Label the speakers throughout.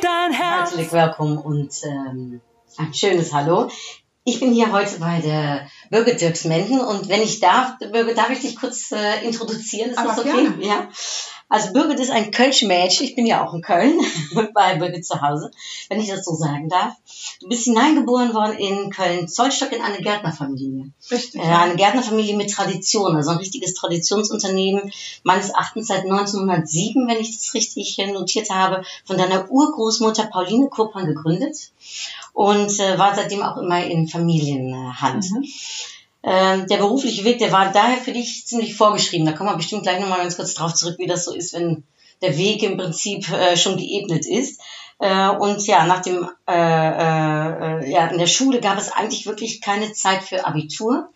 Speaker 1: Dein Herz?
Speaker 2: Herzlich willkommen und ähm, ein schönes Hallo. Ich bin hier heute bei der Birgit Dirksmenden und wenn ich darf, Birgit, darf ich dich kurz äh, introduzieren? Ist
Speaker 3: Aber
Speaker 2: das okay?
Speaker 3: gerne.
Speaker 2: Ja. Also Birgit ist ein Kölsch Mädchen. Ich bin ja auch in Köln bei Birgit zu Hause, wenn ich das so sagen darf. Du bist hineingeboren worden in Köln-Zollstock in eine Gärtnerfamilie.
Speaker 3: Richtig.
Speaker 2: Äh, eine Gärtnerfamilie mit Tradition, also ein richtiges Traditionsunternehmen, meines Erachtens seit 1907, wenn ich das richtig notiert habe, von deiner Urgroßmutter Pauline Kurpan gegründet und äh, war seitdem auch immer in Familienhand.
Speaker 3: Mhm.
Speaker 2: Ähm, der berufliche Weg, der war daher für dich ziemlich vorgeschrieben. Da kommen wir bestimmt gleich nochmal ganz kurz drauf zurück, wie das so ist, wenn der Weg im Prinzip äh, schon geebnet ist. Äh, und ja, nach dem, äh, äh, ja, in der Schule gab es eigentlich wirklich keine Zeit für Abitur,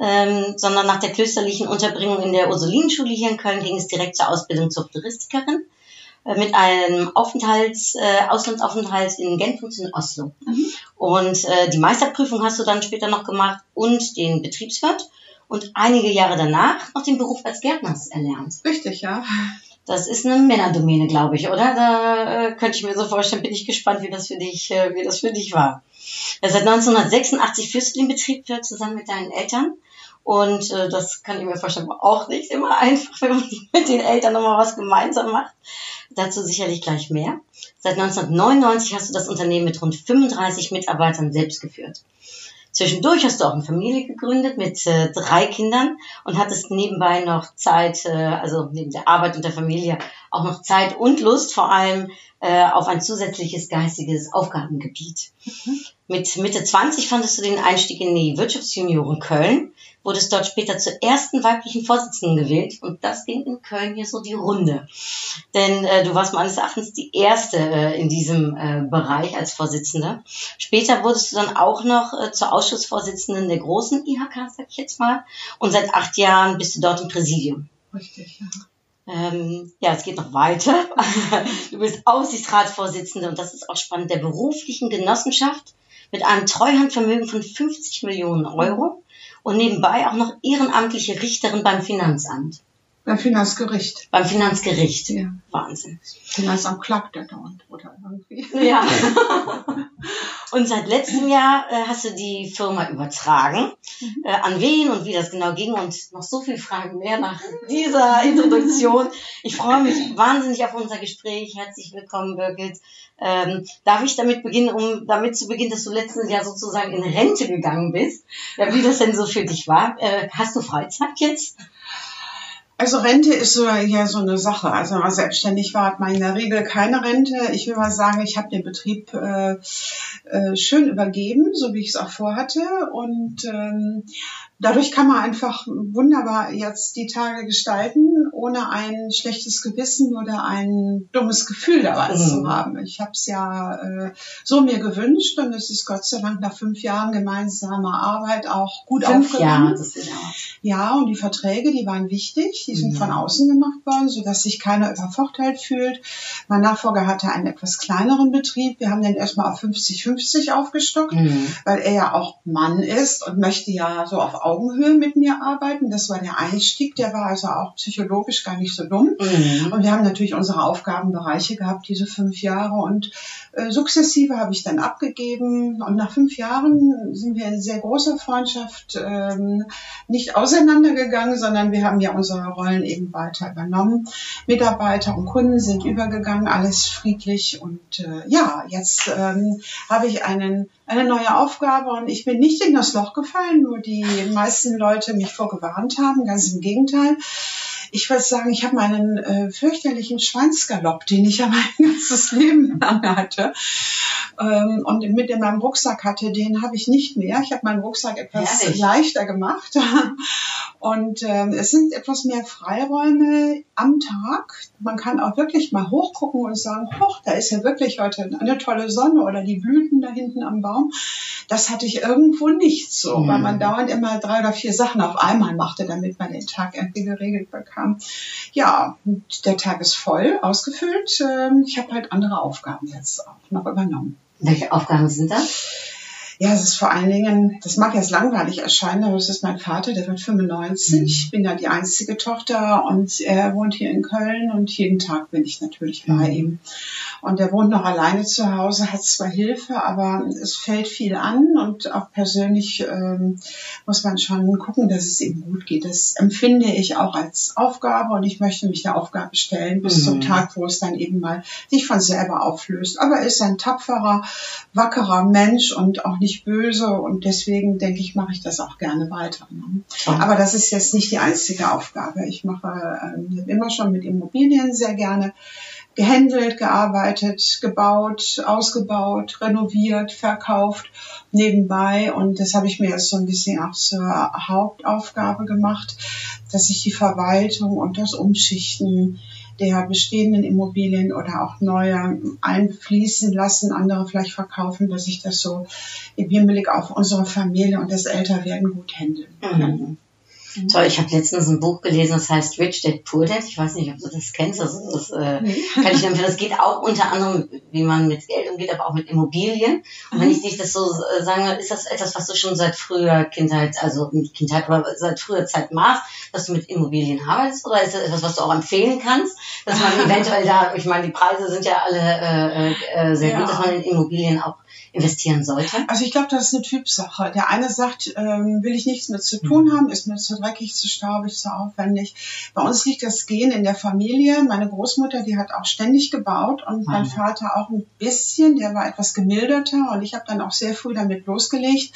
Speaker 2: ähm, sondern nach der klösterlichen Unterbringung in der Ursulinenschule hier in Köln ging es direkt zur Ausbildung zur Floristikerin äh, mit einem Aufenthalts, äh, Auslandsaufenthalt in Genf und in Oslo.
Speaker 3: Mhm.
Speaker 2: Und äh, die Meisterprüfung hast du dann später noch gemacht und den Betriebswirt und einige Jahre danach noch den Beruf als Gärtners erlernt.
Speaker 3: Richtig, ja.
Speaker 2: Das ist eine Männerdomäne, glaube ich, oder? Da äh, könnte ich mir so vorstellen, bin ich gespannt, wie das für dich, äh, wie das für dich war. Seit 1986 führst du den Betrieb äh, zusammen mit deinen Eltern. Und äh, das kann ich mir vorstellen, war auch nicht immer einfach, wenn man mit den Eltern nochmal was gemeinsam macht. Dazu sicherlich gleich mehr. Seit 1999 hast du das Unternehmen mit rund 35 Mitarbeitern selbst geführt. Zwischendurch hast du auch eine Familie gegründet mit äh, drei Kindern und hattest nebenbei noch Zeit, äh, also neben der Arbeit und der Familie, auch noch Zeit und Lust vor allem äh, auf ein zusätzliches geistiges Aufgabengebiet. Mit Mitte 20 fandest du den Einstieg in die Wirtschaftsjunioren Köln, wurdest dort später zur ersten weiblichen Vorsitzenden gewählt und das ging in Köln hier so die Runde. Denn äh, du warst meines Erachtens die erste äh, in diesem äh, Bereich als Vorsitzende. Später wurdest du dann auch noch äh, zur Ausschussvorsitzenden der großen IHK, sag ich jetzt mal. Und seit acht Jahren bist du dort im Präsidium.
Speaker 3: Richtig, ja.
Speaker 2: Ähm, ja, es geht noch weiter. Du bist Aufsichtsratsvorsitzende und das ist auch spannend, der beruflichen Genossenschaft mit einem Treuhandvermögen von 50 Millionen Euro und nebenbei auch noch ehrenamtliche Richterin beim Finanzamt,
Speaker 3: Beim Finanzgericht.
Speaker 2: beim Finanzgericht.
Speaker 3: Ja.
Speaker 2: Wahnsinn.
Speaker 3: Finanzamt klagt ja dauernd, oder irgendwie.
Speaker 2: Ja. Und seit letztem Jahr äh, hast du die Firma übertragen. Äh, an wen und wie das genau ging und noch so viele Fragen mehr nach dieser Introduktion. Ich freue mich wahnsinnig auf unser Gespräch. Herzlich willkommen, Birgit. Ähm, darf ich damit beginnen, um damit zu beginnen, dass du letztes Jahr sozusagen in Rente gegangen bist? Ja, wie das denn so für dich war? Äh, hast du Freizeit jetzt?
Speaker 3: Also Rente ist so, ja so eine Sache. Also wenn man selbstständig war, hat man in der Regel keine Rente. Ich will mal sagen, ich habe den Betrieb äh, äh, schön übergeben, so wie ich es auch vorhatte. Und ähm, dadurch kann man einfach wunderbar jetzt die Tage gestalten, ohne ein schlechtes Gewissen oder ein dummes Gefühl dabei
Speaker 2: Mhm.
Speaker 3: zu haben. Ich habe es ja äh, so mir gewünscht und es ist Gott sei Dank nach fünf Jahren gemeinsamer Arbeit auch gut
Speaker 2: Fünf
Speaker 3: aufgegangen.
Speaker 2: Jahre, das ist ja.
Speaker 3: Ja, und die Verträge, die waren wichtig, die sind
Speaker 2: Mhm.
Speaker 3: von außen gemacht worden, sodass sich keiner übervorteilt fühlt. Mein Nachfolger hatte einen etwas kleineren Betrieb. Wir haben den erstmal auf 50-50 aufgestockt,
Speaker 2: Mhm.
Speaker 3: weil er ja auch Mann ist und möchte ja so auf Augenhöhe mit mir arbeiten. Das war der Einstieg, der war also auch psychologisch gar nicht so dumm.
Speaker 2: Mhm.
Speaker 3: Und wir haben natürlich unsere Aufgabenbereiche gehabt, diese fünf Jahre. Und äh, sukzessive habe ich dann abgegeben. Und nach fünf Jahren sind wir in sehr großer Freundschaft ähm, nicht auseinandergegangen, sondern wir haben ja unsere Rollen eben weiter übernommen. Mitarbeiter und Kunden sind übergegangen, alles friedlich. Und äh, ja, jetzt ähm, habe ich einen, eine neue Aufgabe und ich bin nicht in das Loch gefallen, nur die meisten Leute mich vorgewarnt haben. Ganz im Gegenteil ich würde sagen, ich habe meinen äh, fürchterlichen Schweinsgalopp, den ich ja mein ganzes Leben lang hatte, ähm, und mit in meinem Rucksack hatte, den habe ich nicht mehr. Ich habe meinen Rucksack etwas
Speaker 2: Herrlich.
Speaker 3: leichter gemacht. Und ähm, es sind etwas mehr Freiräume am Tag. Man kann auch wirklich mal hochgucken und sagen, hoch, da ist ja wirklich heute eine tolle Sonne oder die Blüten da hinten am Baum. Das hatte ich irgendwo nicht so,
Speaker 2: Mhm.
Speaker 3: weil man dauernd immer drei oder vier Sachen auf einmal machte, damit man den Tag irgendwie geregelt bekam. Ja, der Tag ist voll, ausgefüllt. Ähm, Ich habe halt andere Aufgaben jetzt auch noch übernommen.
Speaker 2: Welche Aufgaben sind das?
Speaker 3: Ja, es ist vor allen Dingen, das mag jetzt langweilig erscheinen, aber es ist mein Vater, der wird 95. Ich bin ja die einzige Tochter und er wohnt hier in Köln und jeden Tag bin ich natürlich bei ihm. Und er wohnt noch alleine zu Hause, hat zwar Hilfe, aber es fällt viel an und auch persönlich ähm, muss man schon gucken, dass es ihm gut geht. Das empfinde ich auch als Aufgabe und ich möchte mich der Aufgabe stellen bis
Speaker 2: Mhm.
Speaker 3: zum Tag, wo es dann eben mal sich von selber auflöst. Aber er ist ein tapferer, wackerer Mensch und auch nicht böse und deswegen denke ich, mache ich das auch gerne weiter. Ne? Aber das ist jetzt nicht die einzige Aufgabe. Ich mache ähm, immer schon mit Immobilien sehr gerne gehandelt, gearbeitet, gebaut, ausgebaut, renoviert, verkauft nebenbei. Und das habe ich mir jetzt so ein bisschen auch zur Hauptaufgabe gemacht, dass ich die Verwaltung und das Umschichten der bestehenden Immobilien oder auch neue einfließen lassen, andere vielleicht verkaufen, dass ich das so im Hinblick auf unsere Familie und das Älterwerden gut handeln kann.
Speaker 2: Mhm. Toll, ich habe letztens ein Buch gelesen, das heißt Rich Dad Poor Dad. Ich weiß nicht, ob du das kennst. Also das äh,
Speaker 3: Nee.
Speaker 2: kann ich empfehlen. Das geht auch unter anderem, wie man mit Geld umgeht, aber auch mit Immobilien. Und wenn ich dich das so äh, sage, ist das etwas, was du schon seit früher Kindheit, also nicht Kindheit, aber seit früher Zeit machst, dass du mit Immobilien arbeitest? Oder ist das etwas, was du auch empfehlen kannst, dass man eventuell da, ich meine, die Preise sind ja alle äh, äh, sehr
Speaker 3: Ja.
Speaker 2: gut, dass man in Immobilien auch investieren sollte?
Speaker 3: Also ich glaube, das ist eine Typsache. Der eine sagt, ähm, will ich nichts mit zu tun haben, ist mir zu dreckig, zu staubig, zu aufwendig. Bei uns liegt das Gen in der Familie. Meine Großmutter, die hat auch ständig gebaut und mein
Speaker 2: Ah.
Speaker 3: Vater auch ein bisschen. Der war etwas gemilderter und ich habe dann auch sehr früh damit losgelegt.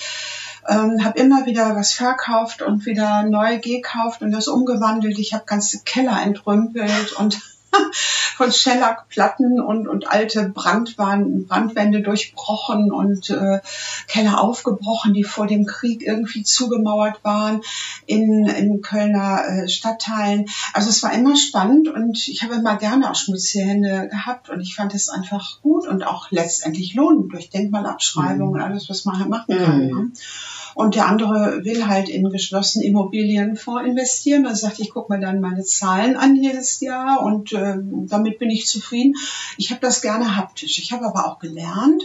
Speaker 3: Ähm, habe immer wieder was verkauft und wieder neu gekauft und das umgewandelt. Ich habe ganze Keller entrümpelt und von Schellackplatten und, und alte Brandwand, Brandwände durchbrochen und äh, Keller aufgebrochen, die vor dem Krieg irgendwie zugemauert waren in, in Kölner äh, Stadtteilen. Also es war immer spannend und ich habe immer gerne auch schmutzige Hände gehabt und ich fand es einfach gut und auch letztendlich lohnend durch Denkmalabschreibung und alles, was man halt machen kann.
Speaker 2: Mhm.
Speaker 3: Und der andere will halt in geschlossenen Immobilienfonds investieren. Dann sagt, ich gucke mir dann meine Zahlen an jedes Jahr und ähm, damit bin ich zufrieden. Ich habe das gerne haptisch. Ich habe aber auch gelernt,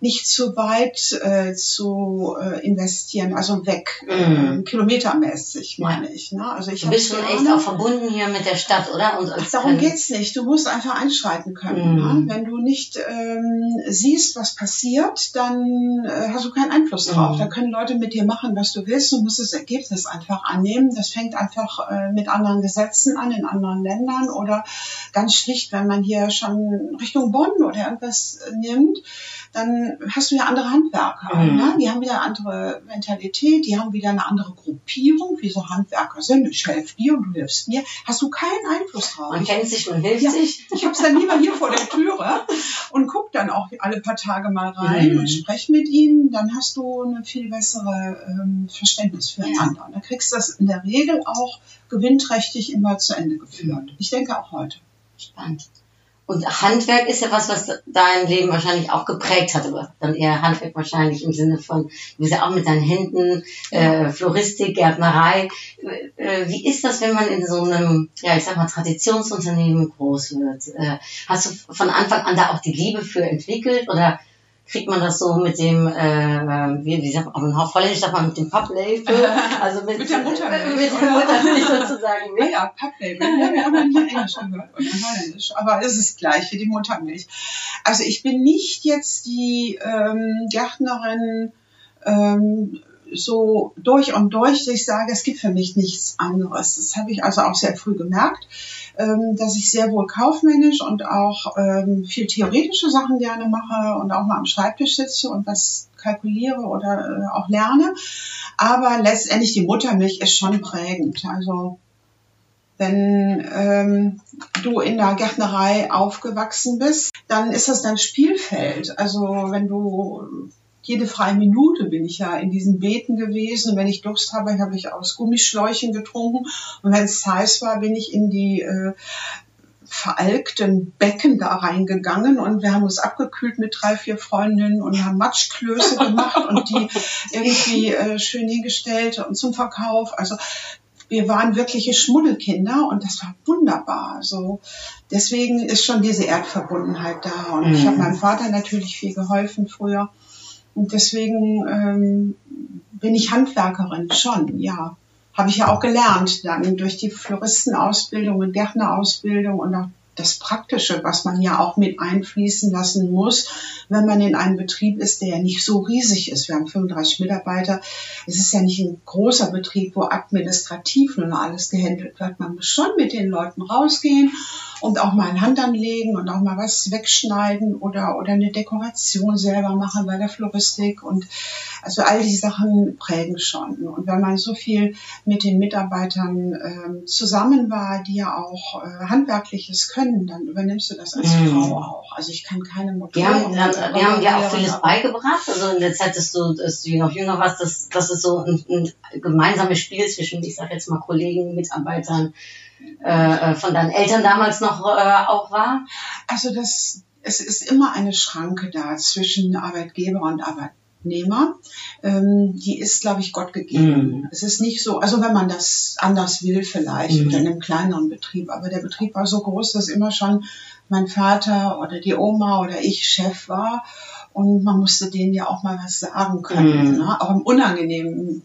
Speaker 3: nicht zu weit äh, zu äh, investieren, also weg,
Speaker 2: Mhm.
Speaker 3: äh, kilometermäßig meine ich. Ne? Also ich
Speaker 2: Du bist schon echt auch verbunden hier mit der Stadt, oder? Und
Speaker 3: darum
Speaker 2: ähm,
Speaker 3: geht's nicht. Du musst einfach einschreiten können.
Speaker 2: Mhm.
Speaker 3: Ne? Wenn du nicht ähm, siehst, was passiert, dann äh, hast du keinen Einfluss drauf.
Speaker 2: Mhm.
Speaker 3: Da können Leute mit dir machen, was du willst. Du musst das Ergebnis einfach annehmen. Das fängt einfach äh, mit anderen Gesetzen an in anderen Ländern oder ganz schlicht, wenn man hier schon Richtung Bonn oder irgendwas äh, nimmt, dann hast du ja andere Handwerker.
Speaker 2: Mhm.
Speaker 3: Ne? Die haben wieder andere Mentalität, die haben wieder eine andere Gruppierung, wie so Handwerker sind. Ich helfe dir und du hilfst mir. Hast du keinen Einfluss drauf.
Speaker 2: man kennt sich, man hilft
Speaker 3: Ja.
Speaker 2: sich.
Speaker 3: Ich habe es dann lieber hier vor der Türe und guck dann auch alle paar Tage mal rein
Speaker 2: Mhm.
Speaker 3: und sprech mit ihnen. Dann hast du eine viel bessere ähm, Verständnis füreinander. Und dann kriegst du das in der Regel auch gewinnträchtig immer zu Ende geführt. Ich denke auch heute.
Speaker 2: Spannend. Und Handwerk ist ja was, was dein Leben wahrscheinlich auch geprägt hat, aber dann eher Handwerk wahrscheinlich im Sinne von, du bist ja auch mit deinen Händen, äh, Floristik, Gärtnerei. Äh, wie ist das, wenn man in so einem, ja, ich sag mal, Traditionsunternehmen groß wird? Äh, hast du von Anfang an da auch die Liebe für entwickelt oder kriegt man das so mit dem, äh, wie, wie sagt man, auf Holländisch sagt man mit dem Papplabel, also mit,
Speaker 3: Mit der Muttermilch,
Speaker 2: mit der
Speaker 3: oder?
Speaker 2: Muttermilch sozusagen.
Speaker 3: Ja, ja, Papplabel. Ja, wir haben dann hier Englisch gehört und Holländisch. Aber es ist gleich wie die Muttermilch. Also ich bin nicht jetzt die ähm, Gärtnerin ähm, so durch und durch, dass ich sage, es gibt für mich nichts anderes. Das habe ich also auch sehr früh gemerkt, dass ich sehr wohl kaufmännisch und auch ähm, viel theoretische Sachen gerne mache und auch mal am Schreibtisch sitze und was kalkuliere oder äh, auch lerne. Aber letztendlich die Muttermilch ist schon prägend. Also Wenn ähm, du in der Gärtnerei aufgewachsen bist, dann ist das dein Spielfeld. Also wenn du jede freie Minute bin ich ja in diesen Beeten gewesen. Und wenn ich Durst habe, habe ich aus Gummischläuchen getrunken. Und wenn es heiß war, bin ich in die äh, veralkten Becken da reingegangen und wir haben uns abgekühlt mit drei, vier Freundinnen und haben Matschklöße gemacht und die irgendwie äh, schön hingestellt und zum Verkauf. Also wir waren wirkliche Schmuddelkinder und das war wunderbar. So deswegen ist schon diese Erdverbundenheit da und mhm. ich habe meinem Vater natürlich viel geholfen früher und deswegen ähm, bin ich Handwerkerin schon, ja. Habe ich ja auch gelernt dann durch die Floristenausbildung und Gärtnerausbildung und auch das Praktische, was man ja auch mit einfließen lassen muss, wenn man in einem Betrieb ist, der ja nicht so riesig ist. Wir haben 35 Mitarbeiter. Es ist ja nicht ein großer Betrieb, wo administrativ nur alles gehandelt wird. Man muss schon mit den Leuten rausgehen und auch mal Hand anlegen und auch mal was wegschneiden oder, oder eine Dekoration selber machen bei der Floristik und also all die Sachen prägen schon. Und wenn man so viel mit den Mitarbeitern äh, zusammen war, die ja auch äh, handwerkliches können, dann übernimmst du das als mm. Frau auch. Also ich kann keine Motoren.
Speaker 2: Die haben, haben, die haben dir auch vieles beigebracht. Also in der Zeit, dass du, dass du noch jünger warst, dass, dass es so ein, ein gemeinsames Spiel zwischen, ich sag jetzt mal, Kollegen, Mitarbeitern, äh, äh, von deinen Eltern damals noch äh, auch war?
Speaker 3: Also das, es ist immer eine Schranke da zwischen Arbeitgeber und Arbeitnehmer. Ähm, die ist, glaube ich, Gott gegeben. Mm. Es ist nicht so, also wenn man das anders will vielleicht oder in einem kleineren Betrieb, aber der Betrieb war so groß, dass immer schon mein Vater oder die Oma oder ich Chef war und man musste denen ja auch mal was sagen können, mm. ne? auch im unangenehmen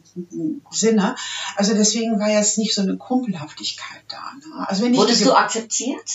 Speaker 3: Sinne. Also deswegen war jetzt nicht so eine Kumpelhaftigkeit da. Ne? Also
Speaker 2: wenn ich Wurdest du akzeptiert?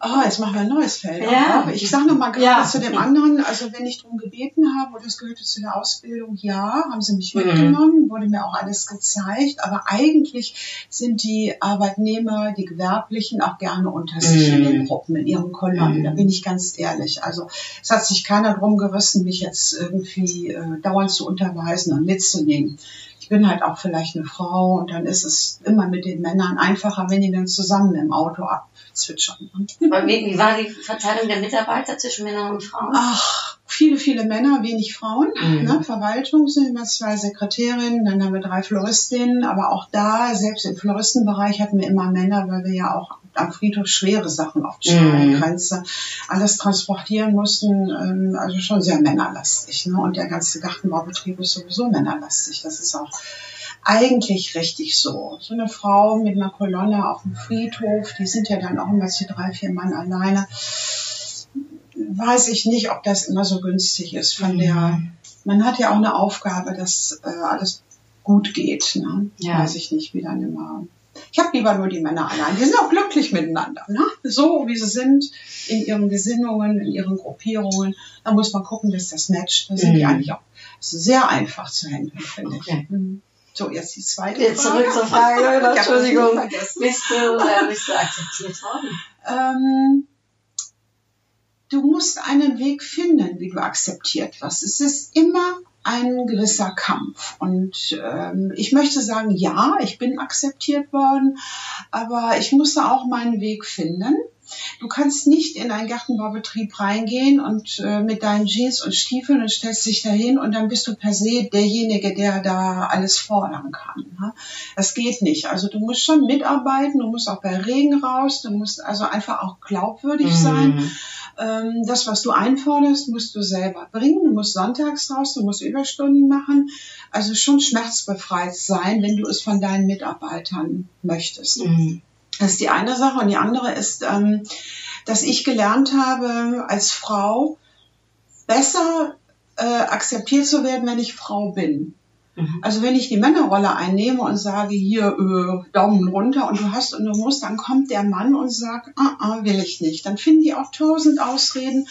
Speaker 3: Oh, jetzt machen wir ein neues Feld. Ja. Ich sage noch mal gerade ja. zu dem anderen, also wenn ich darum gebeten habe, oder es gehörte zu der Ausbildung, ja, haben sie mich mhm. mitgenommen, wurde mir auch alles gezeigt, aber eigentlich sind die Arbeitnehmer, die Gewerblichen auch gerne unter sich mm. in den Gruppen, in ihren Kolonnen, da bin ich ganz ehrlich. Also es hat sich keiner drum gerissen, mich jetzt irgendwie äh, dauernd zu unterweisen und mitzunehmen. Ich bin halt auch vielleicht eine Frau und dann ist es immer mit den Männern einfacher, wenn die dann zusammen im Auto abzwitschern.
Speaker 2: wie, wie war die Verteilung der Mitarbeiter zwischen Männern und Frauen?
Speaker 3: Ach, viele, viele Männer, wenig Frauen. Mhm. Ne? Verwaltung sind immer zwei Sekretärinnen, dann haben wir drei Floristinnen, aber auch da, selbst im Floristenbereich hatten wir immer Männer, weil wir ja auch am Friedhof schwere Sachen auf die Grenze, mhm. alles transportieren mussten, ähm, also schon sehr männerlastig. Ne? Und der ganze Gartenbaubetrieb ist sowieso männerlastig. Das ist auch eigentlich richtig so. So eine Frau mit einer Kolonne auf dem Friedhof, die sind ja dann auch immer zu drei, vier Mann alleine. Weiß ich nicht, ob das immer so günstig ist. Von mhm. der, man hat ja auch eine Aufgabe, dass äh, alles gut geht. Ne? Ja. Weiß ich nicht, wie dann immer ich habe lieber nur die Männer allein. Die sind auch glücklich miteinander. Ne? So wie sie sind in ihren Gesinnungen, in ihren Gruppierungen. Da muss man gucken, dass das matcht. Da sind mhm. die eigentlich auch sehr einfach zu handeln, finde okay. ich. Mhm. So, jetzt die zweite
Speaker 2: jetzt Frage. Zurück zur Frage. Entschuldigung. Bist du, äh, bist du akzeptiert worden?
Speaker 3: Ähm, du musst einen Weg finden, wie du akzeptiert wirst. Es ist immer ein gewisser Kampf. Und ähm, ich möchte sagen, ja, ich bin akzeptiert worden, aber ich musste auch meinen Weg finden. Du kannst nicht in einen Gartenbaubetrieb reingehen und äh, mit deinen Jeans und Stiefeln und stellst dich dahin und dann bist du per se derjenige, der da alles fordern kann. Ne? Das geht nicht. Also du musst schon mitarbeiten, du musst auch bei Regen raus, du musst also einfach auch glaubwürdig mhm. sein. Ähm, das, was du einforderst, musst du selber bringen. Du musst sonntags raus, du musst Überstunden machen. Also schon schmerzbefreit sein, wenn du es von deinen Mitarbeitern möchtest. Mhm. Das ist die eine Sache. Und die andere ist, ähm, dass ich gelernt habe, als Frau besser äh, akzeptiert zu werden, wenn ich Frau bin. Mhm. Also wenn ich die Männerrolle einnehme und sage, hier äh, Daumen runter und du hast und du musst, dann kommt der Mann und sagt, ah, ah, will ich nicht. Dann finden die auch tausend Ausreden,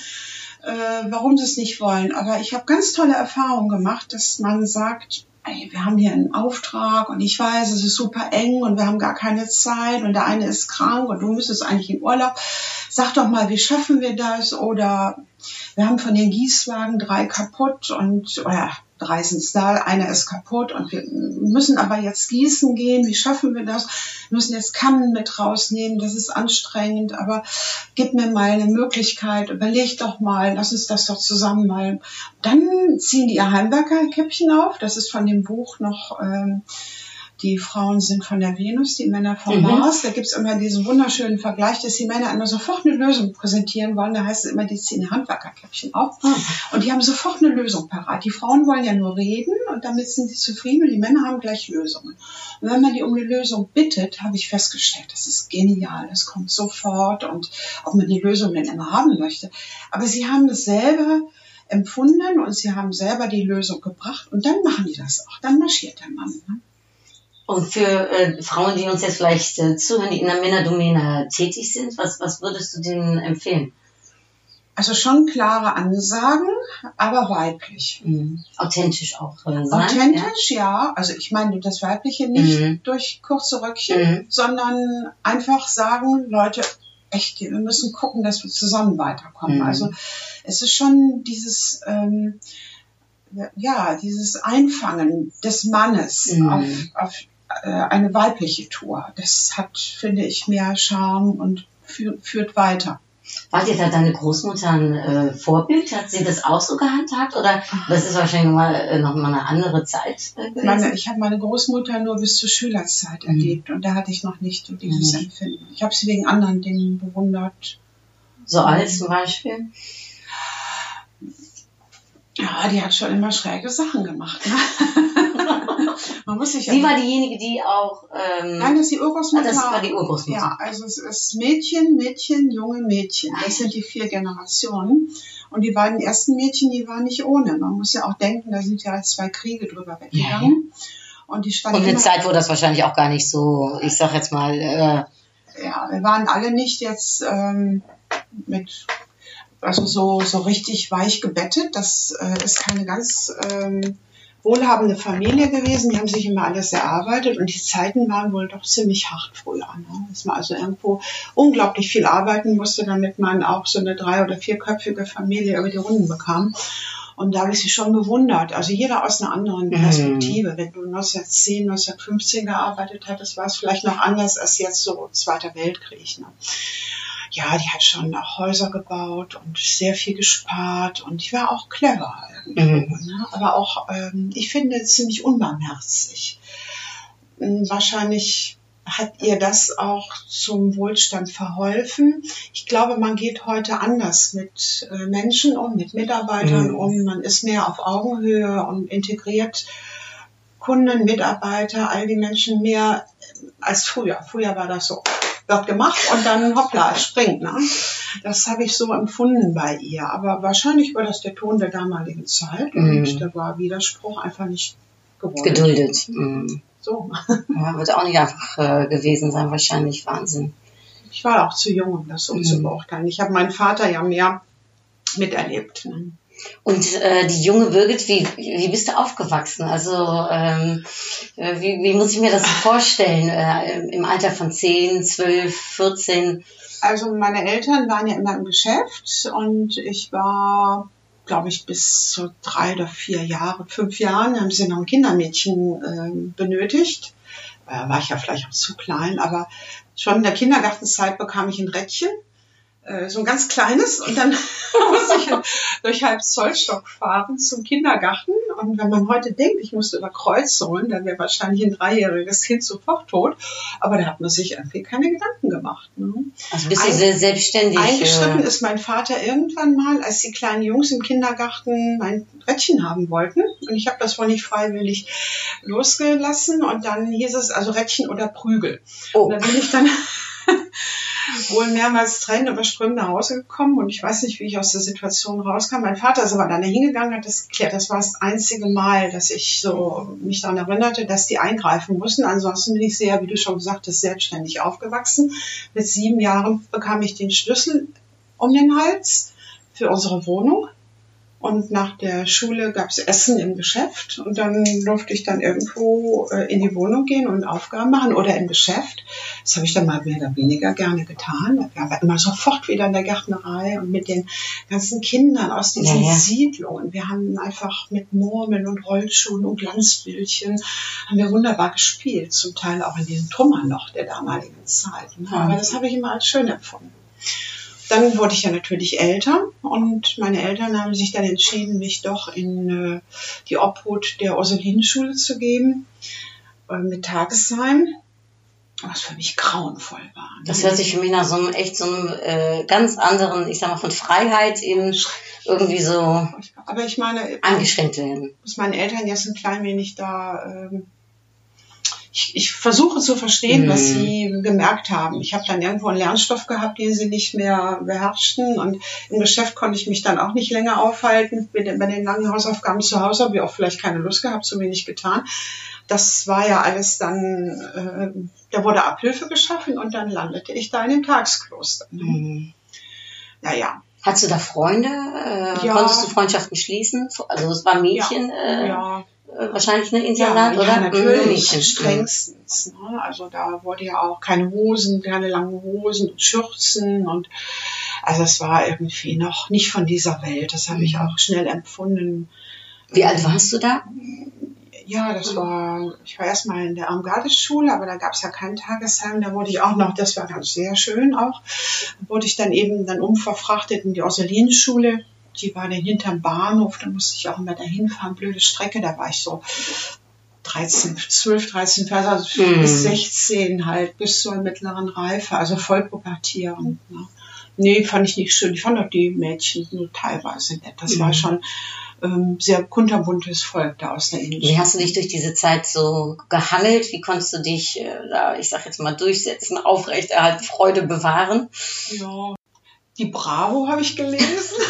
Speaker 3: äh, warum sie es nicht wollen. Aber ich habe ganz tolle Erfahrungen gemacht, dass man sagt, ey, wir haben hier einen Auftrag und ich weiß, es ist super eng und wir haben gar keine Zeit und der eine ist krank und du müsstest eigentlich in Urlaub. Sag doch mal, wie schaffen wir das? Oder wir haben von den Gießwagen drei kaputt und oder reißen es da, einer ist kaputt und wir müssen aber jetzt gießen gehen. Wie schaffen wir das? Wir müssen jetzt Kannen mit rausnehmen, das ist anstrengend, aber gib mir mal eine Möglichkeit, überleg doch mal, lass uns das doch zusammen mal. Dann ziehen die ihr Heimwerkerkäppchen auf, das ist von dem Buch noch... Ähm, die Frauen sind von der Venus, die Männer vom mhm. Mars. Da gibt's immer diesen wunderschönen Vergleich, dass die Männer immer sofort eine Lösung präsentieren wollen. Da heißt es immer, die ziehen Handwerkerkäppchen auf. Mhm. Und die haben sofort eine Lösung parat. Die Frauen wollen ja nur reden und damit sind sie zufrieden und die Männer haben gleich Lösungen. Und wenn man die um eine Lösung bittet, habe ich festgestellt, das ist genial, das kommt sofort und ob man die Lösung denn immer haben möchte. Aber sie haben das selber empfunden und sie haben selber die Lösung gebracht und dann machen die das auch. Dann marschiert der Mann. Ne?
Speaker 2: Und für äh, Frauen, die uns jetzt vielleicht äh, zuhören, die in der Männerdomäne tätig sind, was, was würdest du denen empfehlen?
Speaker 3: Also schon klare Ansagen, aber weiblich.
Speaker 2: Mhm. Authentisch auch
Speaker 3: äh, sein. Authentisch, ja? ja. Also ich meine das Weibliche nicht mhm. durch kurze Röckchen, mhm. sondern einfach sagen, Leute, echt, wir müssen gucken, dass wir zusammen weiterkommen. Mhm. Also es ist schon dieses... Ähm, ja, dieses Einfangen des Mannes mhm. auf, auf äh, eine weibliche Tour. Das hat, finde ich, mehr Charme und führ, führt weiter.
Speaker 2: War dir da deine Großmutter ein äh, Vorbild? Hat sie das auch so gehandhabt? Oder das ist wahrscheinlich mal, äh, noch mal eine andere Zeit
Speaker 3: äh, meine, Ich habe meine Großmutter nur bis zur Schülerzeit mhm. erlebt und da hatte ich noch nicht so dieses mhm. Empfinden. Ich habe sie wegen anderen Dingen bewundert.
Speaker 2: So als zum Beispiel?
Speaker 3: Ja, die hat schon immer schräge Sachen gemacht. Ne?
Speaker 2: Man muss sich Sie war diejenige, die auch.
Speaker 3: Ähm, Nein, das ist die Urgroßmutter.
Speaker 2: Das war die Urgroßmutter.
Speaker 3: Ja, also es ist Mädchen, Mädchen, junge Mädchen. Das sind die vier Generationen. Und die beiden ersten Mädchen, die waren nicht ohne. Man muss ja auch denken, da sind ja zwei Kriege drüber weggegangen. Ja.
Speaker 2: Und die standen. Und eine Zeit, wo das wahrscheinlich auch gar nicht so, ich sag jetzt mal. Äh,
Speaker 3: ja, wir waren alle nicht jetzt ähm, mit also so, so richtig weich gebettet. Das äh, ist keine ganz ähm, wohlhabende Familie gewesen. Die haben sich immer alles erarbeitet und die Zeiten waren wohl doch ziemlich hart früher. Ne? Dass man also irgendwo unglaublich viel arbeiten musste, damit man auch so eine drei- oder vierköpfige Familie über die Runden bekam. Und da habe ich sie schon bewundert. Also jeder aus einer anderen mhm. Perspektive. Mhm. Wenn du 1910, 1915 gearbeitet hattest, war es vielleicht noch anders als jetzt so Zweiter Weltkrieg. Ne? Ja, die hat schon auch Häuser gebaut und sehr viel gespart und die war auch clever mhm. ne? aber auch, ähm, ich finde, ziemlich unbarmherzig. Hm, wahrscheinlich hat ihr das auch zum Wohlstand verholfen. Ich glaube, man geht heute anders mit äh, Menschen um, mit Mitarbeitern mhm. um. Man ist mehr auf Augenhöhe und integriert Kunden, Mitarbeiter, all die Menschen mehr als früher. Früher war das so wird gemacht und dann hoppla, springt. Ne? Das habe ich so empfunden bei ihr. Aber wahrscheinlich war das der Ton der damaligen Zeit mhm. und da war Widerspruch einfach nicht
Speaker 2: gewollt. Geduldet. Mhm. So. Ja, wird auch nicht einfach äh, gewesen sein, wahrscheinlich Wahnsinn.
Speaker 3: Ich war auch zu jung, um das so mhm. zu beurteilen. Ich habe meinen Vater ja mehr miterlebt. Ne?
Speaker 2: Und äh, die junge Birgit, wie, wie bist du aufgewachsen? Also ähm, äh, wie, wie muss ich mir das vorstellen äh, im Alter von 10, 12, 14?
Speaker 3: Also meine Eltern waren ja immer im Geschäft und ich war, glaube ich, bis zu drei oder vier Jahre, fünf Jahren haben sie noch ein Kindermädchen äh, benötigt. Äh, war ich ja vielleicht auch zu klein, aber schon in der Kindergartenzeit bekam ich ein Rädchen so ein ganz kleines und dann musste ich durch halb Zollstock fahren zum Kindergarten und wenn man heute denkt, ich musste über Kreuz holen, dann wäre wahrscheinlich ein dreijähriges Kind sofort tot, aber da hat man sich irgendwie keine Gedanken gemacht. Ne?
Speaker 2: Also bist du sehr selbstständig?
Speaker 3: Eingeschritten ist mein Vater irgendwann mal, als die kleinen Jungs im Kindergarten mein Rädchen haben wollten und ich habe das wohl nicht freiwillig losgelassen und dann hieß es also Rädchen oder Prügel. Oh. Und da bin ich dann wohl mehrmals Tränen überströmt nach Hause gekommen und ich weiß nicht, wie ich aus der Situation rauskam. Mein Vater ist aber dann hingegangen, hat das geklärt. Das war das einzige Mal, dass ich so mich daran erinnerte, dass die eingreifen mussten. Ansonsten bin ich sehr, wie du schon gesagt hast, selbstständig aufgewachsen. Mit sieben Jahren bekam ich den Schlüssel um den Hals für unsere Wohnung Und nach der Schule gab es Essen im Geschäft und dann durfte ich dann irgendwo äh, in die Wohnung gehen und Aufgaben machen oder im Geschäft. Das habe ich dann mal mehr oder weniger gerne getan. Wir waren immer sofort wieder in der Gärtnerei und mit den ganzen Kindern aus diesen
Speaker 2: Ja, ja.
Speaker 3: Siedlungen. Wir haben einfach mit Murmeln und Rollschuhen und Glanzbildchen haben wir wunderbar gespielt, zum Teil auch in den Trümmern noch der damaligen Zeit. Aber das habe ich immer als schön empfunden. Dann wurde ich ja natürlich älter und meine Eltern haben sich dann entschieden, mich doch in äh, die Obhut der Ursulinenschule zu geben, äh, mit Tagesheim, was für mich grauenvoll war.
Speaker 2: Das hört sich für mich nach so einem echt so einem äh, ganz anderen, ich sag mal, von Freiheit eben irgendwie so
Speaker 3: Aber ich meine,
Speaker 2: eingeschränkt werden.
Speaker 3: dass meine Eltern jetzt ein klein wenig da. Ähm, ich, ich versuche zu verstehen,
Speaker 2: Mhm.
Speaker 3: was sie gemerkt haben. Ich habe dann irgendwo einen Lernstoff gehabt, den sie nicht mehr beherrschten. Und im Geschäft konnte ich mich dann auch nicht länger aufhalten. Bei den, bei den langen Hausaufgaben zu Hause habe ich auch vielleicht keine Lust gehabt, zu wenig getan. Das war ja alles dann, äh, da wurde Abhilfe geschaffen und dann landete ich da in dem Tagskloster.
Speaker 2: Mhm.
Speaker 3: Naja,
Speaker 2: Hattest du da Freunde? Äh,
Speaker 3: Ja.
Speaker 2: Konntest du Freundschaften schließen? Also es war Mädchen äh,
Speaker 3: ja.
Speaker 2: Äh, wahrscheinlich ein
Speaker 3: Ja,
Speaker 2: Internat,
Speaker 3: ja,
Speaker 2: oder?
Speaker 3: natürlich,
Speaker 2: Mhm,
Speaker 3: strengstens. Ne? Also da wurde ja auch keine Hosen, keine langen Hosen und Schürzen und also es war irgendwie noch nicht von dieser Welt. Das habe
Speaker 2: Mhm.
Speaker 3: ich auch schnell empfunden.
Speaker 2: Wie alt warst du da?
Speaker 3: Ja, das war, ich war erstmal in der Armgardesschule, aber da gab es ja kein Tagesheim. Da wurde ich auch noch, das war ganz sehr schön auch, wurde ich dann eben dann umverfrachtet in die Ursulinenschule. Die war dann hinterm Bahnhof, da musste ich auch immer dahin fahren, blöde Strecke, da war ich so 13, 12, 13, also
Speaker 2: Mhm.
Speaker 3: bis 16 halt, bis zur mittleren Reife, also voll pubertieren. Ne. Nee, fand ich nicht schön. Ich fand auch die Mädchen nur teilweise nett. Das war
Speaker 2: Mhm.
Speaker 3: schon ähm, sehr kunterbuntes Volk da aus der Innenstadt.
Speaker 2: Wie hast du dich durch diese Zeit so gehangelt? Wie konntest du dich äh, da, ich sag jetzt mal, durchsetzen, aufrechterhalten, Freude bewahren?
Speaker 3: Ja. Die Bravo habe ich gelesen.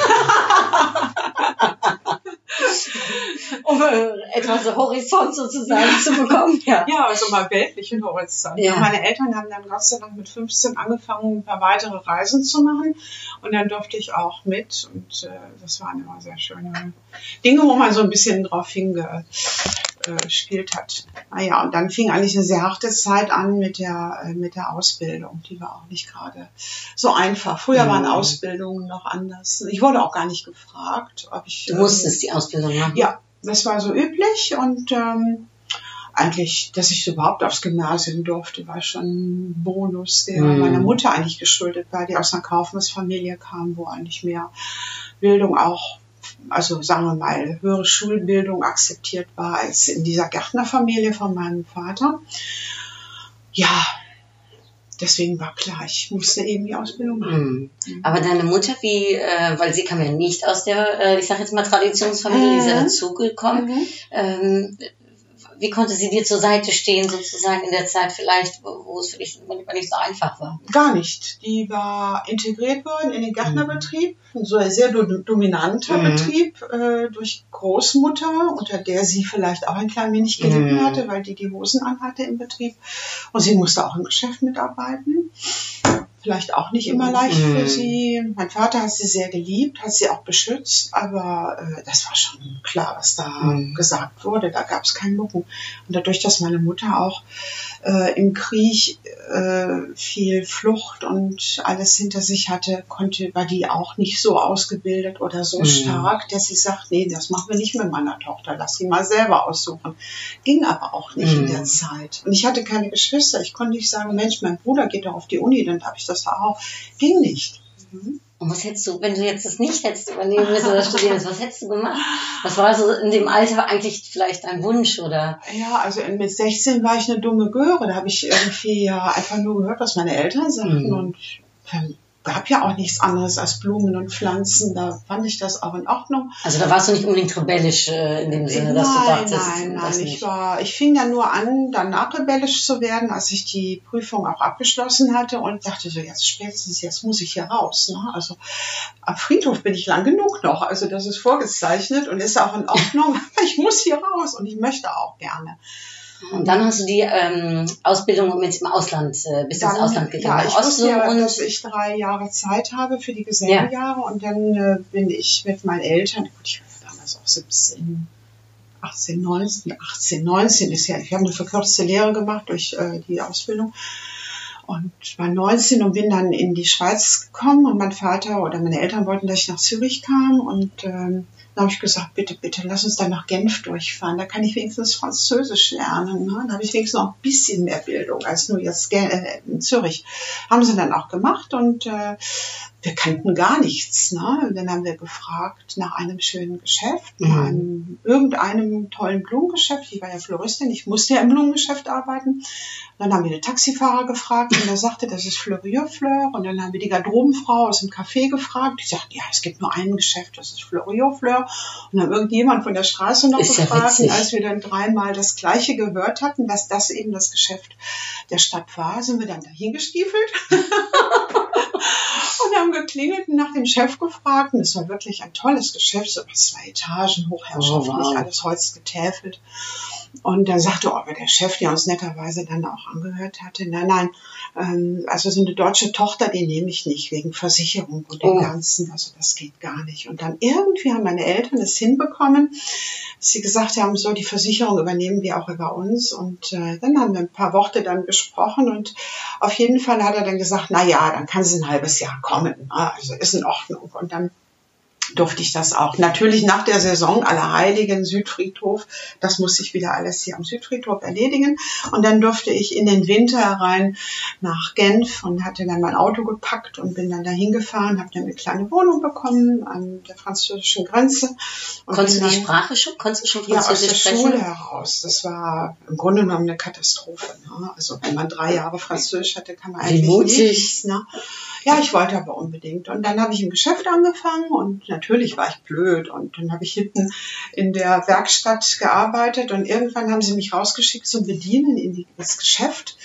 Speaker 2: Um äh, etwas Horizont sozusagen zu bekommen. Ja.
Speaker 3: ja, also mal weltlichen Horizont.
Speaker 2: Ja.
Speaker 3: Meine Eltern haben dann Gott sei Dank mit 15 angefangen, ein paar weitere Reisen zu machen. Und dann durfte ich auch mit. Und äh, das waren immer sehr schöne Dinge, wo man so ein bisschen drauf hingespielt hat. Naja, und dann fing eigentlich eine sehr harte Zeit an mit der, äh, mit der Ausbildung. Die war auch nicht gerade so einfach. Früher
Speaker 2: Mhm.
Speaker 3: waren Ausbildungen noch anders. Ich wurde auch gar nicht gefragt, ob ich.
Speaker 2: Du musstest die Ausbildung machen.
Speaker 3: Ja, das war so üblich und ähm, eigentlich, dass ich überhaupt aufs Gymnasium durfte, war schon ein Bonus, der
Speaker 2: Mhm.
Speaker 3: meiner Mutter eigentlich geschuldet war, die aus einer Kaufmannsfamilie kam, wo eigentlich mehr Bildung auch, also sagen wir mal, höhere Schulbildung akzeptiert war als in dieser Gärtnerfamilie von meinem Vater. Ja, deswegen war klar, ich musste eben die Ausbildung machen.
Speaker 2: Mhm. Aber deine Mutter, wie, äh, weil sie kam ja nicht aus der, äh, ich sag jetzt mal Traditionsfamilie, die ist ja
Speaker 3: Mhm.
Speaker 2: dazugekommen.
Speaker 3: Mhm.
Speaker 2: Ähm, wie konnte sie dir zur Seite stehen, sozusagen in der Zeit vielleicht, wo, wo es für dich manchmal nicht so einfach war?
Speaker 3: Gar nicht. Die war integriert worden in den Gärtnerbetrieb, so ein sehr do dominanter
Speaker 2: Mhm.
Speaker 3: Betrieb äh, durch Großmutter, unter der sie vielleicht auch ein klein wenig gelitten
Speaker 2: Mhm.
Speaker 3: hatte, weil die die Hosen anhatte im Betrieb. Und sie musste auch im Geschäft mitarbeiten. Vielleicht auch nicht immer leicht
Speaker 2: Mhm.
Speaker 3: für sie. Mein Vater hat sie sehr geliebt, hat sie auch beschützt, aber äh, das war schon klar, was da
Speaker 2: Mhm.
Speaker 3: gesagt wurde. Da gab es kein Mucken. Und dadurch, dass meine Mutter auch äh, im Krieg äh, viel Flucht und alles hinter sich hatte, konnte, war die auch nicht so ausgebildet oder so
Speaker 2: Mhm.
Speaker 3: stark, dass sie sagt, nee, das machen wir nicht mit meiner Tochter, lass sie mal selber aussuchen. Ging aber auch nicht in
Speaker 2: Mhm.
Speaker 3: der Zeit. Und ich hatte keine Geschwister. Ich konnte nicht sagen, Mensch, mein Bruder geht doch auf die Uni, dann darf ich das auch. Ging nicht. Mhm.
Speaker 2: Und was hättest du, wenn du jetzt das nicht hättest übernehmen müssen oder studieren was hättest du gemacht? Was war so in dem Alter eigentlich vielleicht dein Wunsch oder?
Speaker 3: Ja, also mit 16 war ich eine dumme Göre. Da habe ich irgendwie ja einfach nur gehört, was meine Eltern sagten.
Speaker 2: Mhm.
Speaker 3: Und gab ja auch nichts anderes als Blumen und Pflanzen. Da fand ich das auch in Ordnung.
Speaker 2: Also da warst du nicht unbedingt rebellisch äh, in dem Sinne, dass du
Speaker 3: nein,
Speaker 2: dachtest,
Speaker 3: nein,
Speaker 2: das
Speaker 3: nein. Ich
Speaker 2: nicht.
Speaker 3: war, ich fing dann nur an, danach rebellisch zu werden, als ich die Prüfung auch abgeschlossen hatte und dachte so, jetzt spätestens, jetzt muss ich hier raus. Ne? Also am Friedhof bin ich lang genug noch. Also das ist vorgezeichnet und ist auch in Ordnung. ich muss hier raus und ich möchte auch gerne.
Speaker 2: Und dann hast du die ähm, Ausbildung mit im Ausland, äh, bist ins Ausland gegangen,
Speaker 3: Ja, ich wusste ja,
Speaker 2: und
Speaker 3: dass ich drei Jahre Zeit habe für die Gesellenjahre und dann äh, bin ich mit meinen Eltern, gut, ich war das auch 17, 18, 19, 18, 19 ist ja, ich habe eine verkürzte Lehre gemacht durch äh, die Ausbildung. Und war 19 und bin dann in die Schweiz gekommen und mein Vater oder meine Eltern wollten, dass ich nach Zürich kam und ähm, dann habe ich gesagt, bitte, bitte, lass uns dann nach Genf durchfahren. Da kann ich wenigstens Französisch lernen. Ne? Da habe ich wenigstens noch ein bisschen mehr Bildung als nur jetzt äh, in Zürich. Haben sie dann auch gemacht und äh, wir kannten gar nichts. Ne? Und dann haben wir gefragt nach einem schönen Geschäft, mhm. nach einem, irgendeinem tollen Blumengeschäft. Ich war ja Floristin, ich musste ja im Blumengeschäft arbeiten. dann haben wir den Taxifahrer gefragt und er sagte, das ist Fleurieux Fleur. Und dann haben wir die Garderobenfrau aus dem Café gefragt. Die sagte, ja, es gibt nur ein Geschäft, das ist Fleurieux Fleur. Und dann irgendjemand von der Straße noch ist gefragt. Ja als wir dann dreimal das Gleiche gehört hatten, dass das eben das Geschäft der Stadt war, sind wir dann dahin gestiefelt. und haben geklingelt und nach dem Chef gefragt. Und es war wirklich ein tolles Geschäft, so zwei Etagen, hochherrschaftlich, oh, wow. alles Holz getäfelt. Und da sagte aber der Chef, der uns netterweise dann auch angehört hatte, nein, nein, ähm, also so eine deutsche Tochter, die nehme ich nicht wegen Versicherung und dem oh. Ganzen. Also das geht gar nicht. Und dann irgendwie haben meine Eltern es hinbekommen, dass sie gesagt haben, so dieVersicherung übernehmen wir auch über uns. Und äh, dann haben wir ein paar Worte dann besprochen und auf jeden Fall hat er dann gesagt, na ja, dann kann sie ein halbes Jahr kommen. Also ist in Ordnung. Und dann durfte ich das auch. Natürlich nach der Saison Allerheiligen, Südfriedhof, das muss ich wieder alles hier am Südfriedhof erledigen. Und dann durfte ich in den Winter herein nach Genf und hatte dann mein Auto gepackt und bin dann dahin gefahren, habe dann eine kleine Wohnung bekommen an der französischen Grenze.
Speaker 2: Und Konntest du die Sprache schon? Konntest du schon
Speaker 3: Französisch ja, aus der sprechen? Schule heraus. Das war im Grunde genommen eine Katastrophe. Ne? Also wenn man drei Jahre Französisch hatte, kann man eigentlich nichts. Ne? Ja, ich wollte aber unbedingt. Und dann habe ich im Geschäft angefangen und natürlich war ich blöd. Und dann habe ich hinten in der Werkstatt gearbeitet und irgendwann haben sie mich rausgeschickt zum Bedienen in das Geschäft.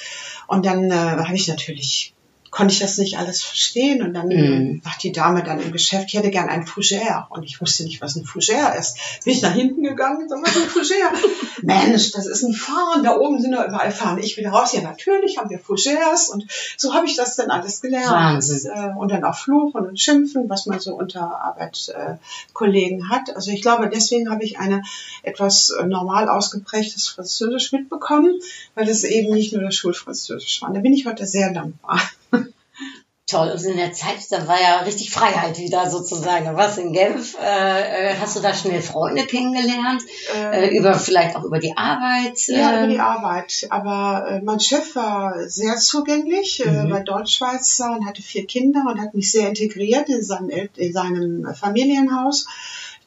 Speaker 3: Und dann äh, habe ich natürlich konnte ich das nicht alles verstehen. Und dann mm. sagt die Dame dann im Geschäft, ich hätte gern ein Fougère. Und ich wusste nicht, was ein Fougère ist. Bin ich nach hinten gegangen und sag, was ist ein Fougère? Mensch, das ist ein Fahren. Da oben sind ja überall Fahren. Ich wieder raus. Ja, natürlich haben wir Fougères. Und so habe ich das dann alles gelernt. Wahnsinn. Äh, und dann auch Fluchen und Schimpfen, was man so unter Arbeitskollegen hat. Also ich glaube, deswegen habe ich eine etwas äh, normal ausgeprägtes Französisch mitbekommen, weil es eben nicht nur das Schulfranzösisch war. Und da bin ich heute sehr dankbar.
Speaker 2: Toll. Und in der Zeit, da war ja richtig Freiheit wieder sozusagen. Was in Genf? Äh, äh, hast du da schnell Freunde kennengelernt? Äh, äh, über vielleicht auch über die Arbeit?
Speaker 3: Ja, über die Arbeit. Aber äh, mein Chef war sehr zugänglich, mhm. äh, war Deutschschweizer und hatte vier Kinder und hat mich sehr integriert in seinem, in seinem Familienhaus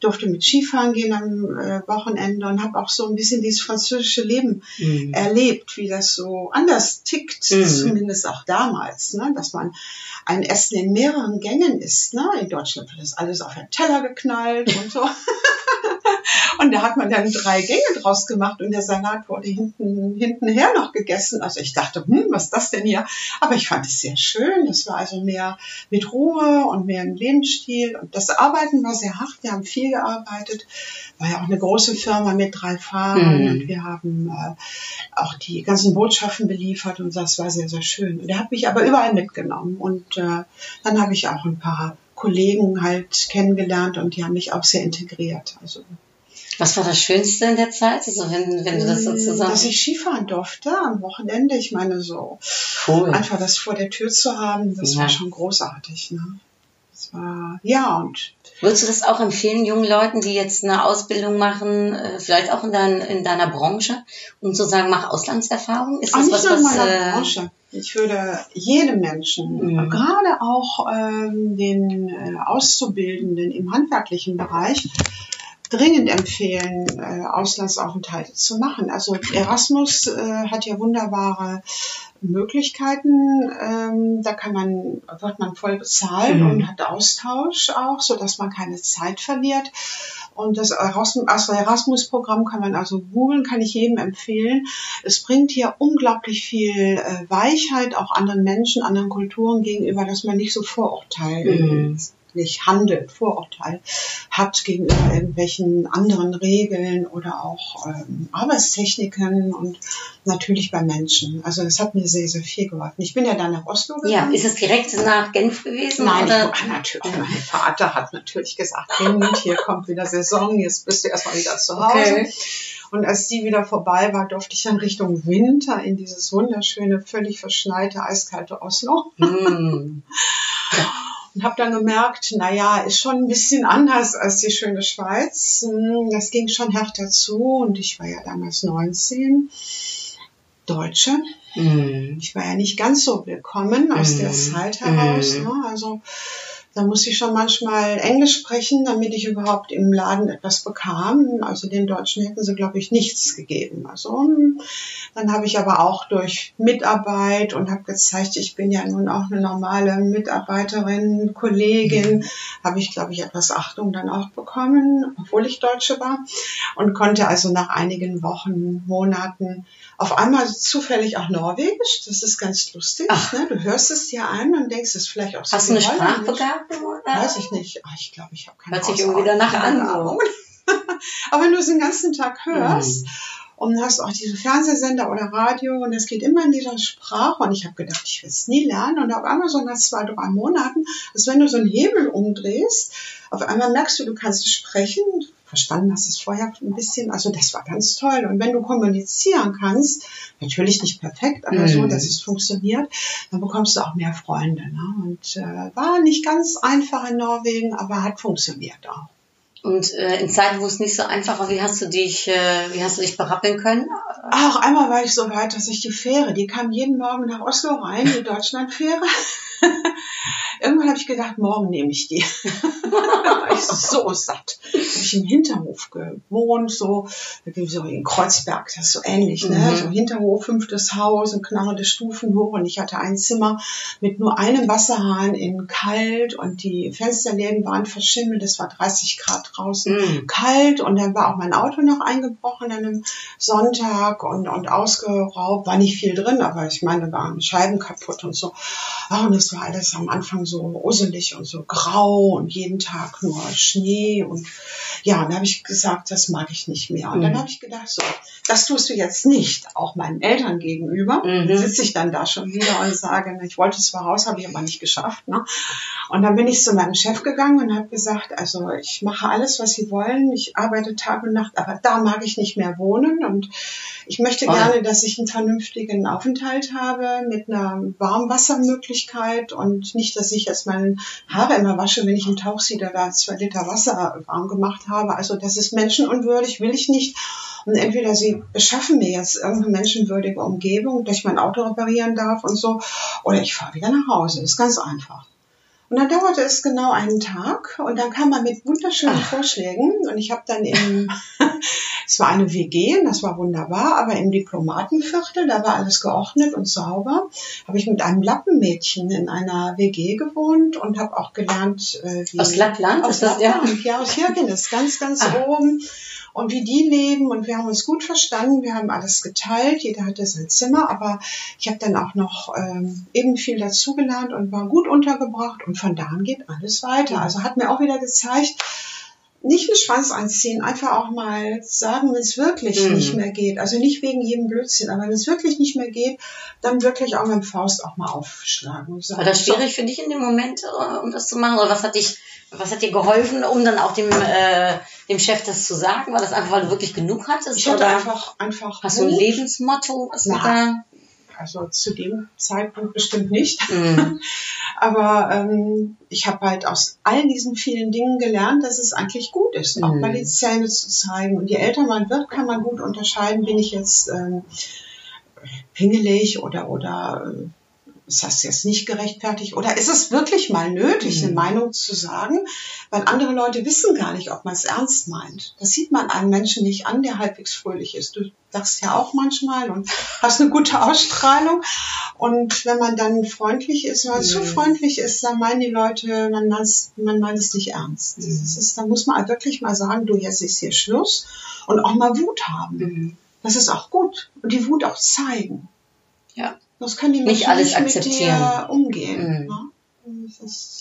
Speaker 3: durfte mit Skifahren gehen am äh, Wochenende und habe auch so ein bisschen dieses französische Leben mhm. erlebt, wie das so anders tickt, mhm. zumindest auch damals, ne? dass man ein Essen in mehreren Gängen isst. Ne? In Deutschland wird das alles auf den Teller geknallt und so. Und da hat man dann drei Gänge draus gemacht und der Salat wurde hinten, hintenher noch gegessen. Also ich dachte, hm, was ist das denn hier? Aber ich fand es sehr schön. Das war also mehr mit Ruhe und mehr im Lebensstil. Und das Arbeiten war sehr hart. Wir haben viel gearbeitet. War ja auch eine große Firma mit drei Fahrern mhm. und wir haben äh, auch die ganzen Botschaften beliefert und das war sehr, sehr schön. Und er hat mich aber überall mitgenommen. Und äh, dann habe ich auch ein paar Kollegen halt kennengelernt und die haben mich auch sehr integriert. Also
Speaker 2: was war das Schönste in der Zeit, also wenn, wenn du das sozusagen...
Speaker 3: Dass ich Skifahren durfte am Wochenende. Ich meine, so cool. einfach das vor der Tür zu haben, das ja. war schon großartig. Ne? Das war, ja, und...
Speaker 2: Würdest du das auch empfehlen, jungen Leuten, die jetzt eine Ausbildung machen, äh, vielleicht auch in, dein, in deiner Branche, um zu sagen, mach Auslandserfahrung?
Speaker 3: Ist das Ach, was, was... In meiner äh, Branche. Ich würde jedem Menschen, mhm. gerade auch ähm, den äh, Auszubildenden im handwerklichen Bereich, dringend empfehlen, äh, Auslandsaufenthalte zu machen. Also Erasmus äh, hat ja wunderbare Möglichkeiten. Ähm, da kann man, wird man voll bezahlt mhm. und hat Austausch auch, so dass man keine Zeit verliert. Und das Erasmus-Programm kann man also googeln, kann ich jedem empfehlen. Es bringt hier unglaublich viel äh, Weichheit auch anderen Menschen, anderen Kulturen gegenüber, dass man nicht so Vorurteile mhm nicht handelt, Vorurteil hat gegenüber irgendwelchen anderen Regeln oder auch ähm, Arbeitstechniken und natürlich bei Menschen. Also das hat mir sehr, sehr viel geholfen. Ich bin ja dann nach Oslo
Speaker 2: gegangen. Ja, ist es direkt nach Genf gewesen?
Speaker 3: Nein, oder? Ich, natürlich. Mein Vater hat natürlich gesagt, Kind, hier kommt wieder Saison, jetzt bist du erstmal wieder zu Hause. Okay. Und als die wieder vorbei war, durfte ich dann Richtung Winter in dieses wunderschöne, völlig verschneite, eiskalte Oslo. Mm. Und habe dann gemerkt, naja, ist schon ein bisschen anders als die schöne Schweiz. Hm, das ging schon härter zu und ich war ja damals 19. Deutsche. Mm. Ich war ja nicht ganz so willkommen aus mm. der Zeit heraus. Mm. Ne? Also da musste ich schon manchmal Englisch sprechen, damit ich überhaupt im Laden etwas bekam. Also den Deutschen hätten sie, glaube ich, nichts gegeben. Also dann habe ich aber auch durch Mitarbeit und habe gezeigt, ich bin ja nun auch eine normale Mitarbeiterin, Kollegin, habe ich, glaube ich, etwas Achtung dann auch bekommen, obwohl ich Deutsche war und konnte also nach einigen Wochen, Monaten auf einmal zufällig auch Norwegisch. Das ist ganz lustig. Ne? Du hörst es dir an und denkst, es ist vielleicht auch
Speaker 2: so. Hast du eine Sprachbegabung?
Speaker 3: Weiß ich nicht. Ach, ich glaube, ich habe keine
Speaker 2: Hört sich irgendwie danach an. So.
Speaker 3: Aber wenn du es den ganzen Tag hörst, mhm und hast auch diese Fernsehsender oder Radio und es geht immer in dieser Sprache und ich habe gedacht, ich will es nie lernen und auf einmal so nach zwei, drei Monaten, als wenn du so einen Hebel umdrehst, auf einmal merkst du, du kannst sprechen, verstanden hast es vorher ein bisschen, also das war ganz toll und wenn du kommunizieren kannst, natürlich nicht perfekt, aber mhm. so, dass es funktioniert, dann bekommst du auch mehr Freunde ne? und äh, war nicht ganz einfach in Norwegen, aber hat funktioniert auch.
Speaker 2: Und äh, in Zeiten, wo es nicht so einfach war, wie hast du dich, äh, wie hast du dich berappeln können?
Speaker 3: Ach, einmal war ich so weit, dass ich die Fähre, die kam jeden Morgen nach Oslo rein, die Deutschlandfähre. Irgendwann habe ich gedacht, morgen nehme ich die. da war ich so satt. Da habe ich im Hinterhof gewohnt, so, so in Kreuzberg, das ist so ähnlich, ne? Mhm. So Hinterhof, fünftes Haus und knarrende Stufen hoch und ich hatte ein Zimmer mit nur einem Wasserhahn in kalt und die Fensterläden waren verschimmelt, es war 30 Grad draußen mhm. kalt und dann war auch mein Auto noch eingebrochen an einem Sonntag und, und ausgeraubt, war nicht viel drin, aber ich meine, da waren Scheiben kaputt und so. Oh, und es war alles am Anfang so uselig und so grau und jeden Tag nur Schnee und ja, und dann habe ich gesagt, das mag ich nicht mehr. Und mhm. dann habe ich gedacht, so, das tust du jetzt nicht, auch meinen Eltern gegenüber. Mhm. Sitze ich dann da schon wieder und sage, ich wollte zwar raus, habe ich aber nicht geschafft. Ne? Und dann bin ich zu meinem Chef gegangen und habe gesagt, also ich mache alles, was Sie wollen, ich arbeite Tag und Nacht, aber da mag ich nicht mehr wohnen und ich möchte Voll. gerne, dass ich einen vernünftigen Aufenthalt habe mit einer Warmwassermöglichkeit und nicht, dass ich jetzt meine Haare immer wasche, wenn ich im Tauchsieder da zwei Liter Wasser warm gemacht habe. Also das ist menschenunwürdig, will ich nicht. Und entweder sie beschaffen mir jetzt irgendeine menschenwürdige Umgebung, dass ich mein Auto reparieren darf und so, oder ich fahre wieder nach Hause. Das ist ganz einfach. Und dann dauerte es genau einen Tag und dann kam man mit wunderschönen. Vorschlägen und ich habe dann im, es war eine WG, das war wunderbar, aber im Diplomatenviertel, da war alles geordnet und sauber, habe ich mit einem Lappenmädchen in einer WG gewohnt und habe auch gelernt,
Speaker 2: äh, wie... Aus Lappland?
Speaker 3: Aus Lappland, ja, aus Hirgenes, ganz, ganz Ach. oben und wie die leben und wir haben uns gut verstanden, wir haben alles geteilt, jeder hatte sein Zimmer, aber ich habe dann auch noch ähm, eben viel dazugelernt und war gut untergebracht und von da an geht alles weiter. Also hat mir auch wieder gezeigt, nicht einen Schwanz einziehen, einfach auch mal sagen, wenn es wirklich mhm. nicht mehr geht. Also nicht wegen jedem Blödsinn, aber wenn es wirklich nicht mehr geht, dann wirklich auch mit dem Faust auch mal aufschlagen.
Speaker 2: Sagen, War das schwierig so. für dich in dem Moment, äh, um das zu machen? Oder was hat dich, was hat dir geholfen, um dann auch dem, äh, dem Chef das zu sagen? War das einfach, weil du wirklich genug hattest?
Speaker 3: Ich hatte oder einfach, einfach.
Speaker 2: Hast du ein Lebensmotto? Was Na, da?
Speaker 3: Also zu dem Zeitpunkt bestimmt nicht. Mhm. Aber ähm, ich habe halt aus all diesen vielen Dingen gelernt, dass es eigentlich gut ist, mhm. auch mal die Zähne zu zeigen. Und je älter man wird, kann man gut unterscheiden, bin ich jetzt ähm, pingelig oder, oder äh, ist das jetzt nicht gerechtfertigt oder ist es wirklich mal nötig, mhm. eine Meinung zu sagen, weil andere Leute wissen gar nicht, ob man es ernst meint. Das sieht man einem Menschen nicht an, der halbwegs fröhlich ist. Du sagst ja auch manchmal und hast eine gute Ausstrahlung und wenn man dann freundlich ist, wenn man mhm. zu freundlich ist, dann meinen die Leute, man, man meint es nicht ernst. Mhm. Das ist, da muss man wirklich mal sagen, du, jetzt ist hier Schluss und auch mal Wut haben. Mhm. Das ist auch gut und die Wut auch zeigen.
Speaker 2: Ja.
Speaker 3: Das können die Menschen
Speaker 2: nicht alles nicht akzeptieren.
Speaker 3: mit dir umgehen. Mhm. Ne?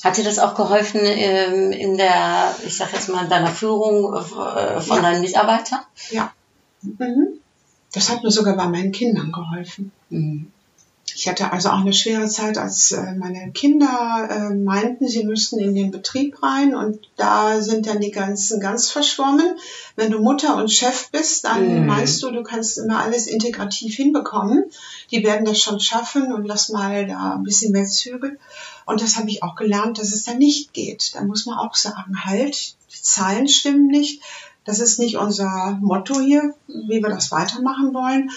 Speaker 2: Hat dir das auch geholfen ähm, in der, ich sag jetzt mal, deiner Führung äh, von
Speaker 3: Ja.
Speaker 2: deinen Mitarbeitern?
Speaker 3: Ja. Mhm. Das hat mir sogar bei meinen Kindern geholfen.
Speaker 2: Mhm.
Speaker 3: Ich hatte also auch eine schwere Zeit, als äh, meine Kinder äh, meinten, sie müssten in den Betrieb rein und da sind dann die Grenzen ganz verschwommen. Wenn du Mutter und Chef bist, dann
Speaker 2: Mhm.
Speaker 3: meinst du, du kannst immer alles integrativ hinbekommen. Die werden das schon schaffen und lass mal da ein bisschen mehr Zügel. Und das habe ich auch gelernt, dass es da nicht geht. Da muss man auch sagen, halt, die Zahlen stimmen nicht. Das ist nicht unser Motto hier, wie wir das weitermachen wollen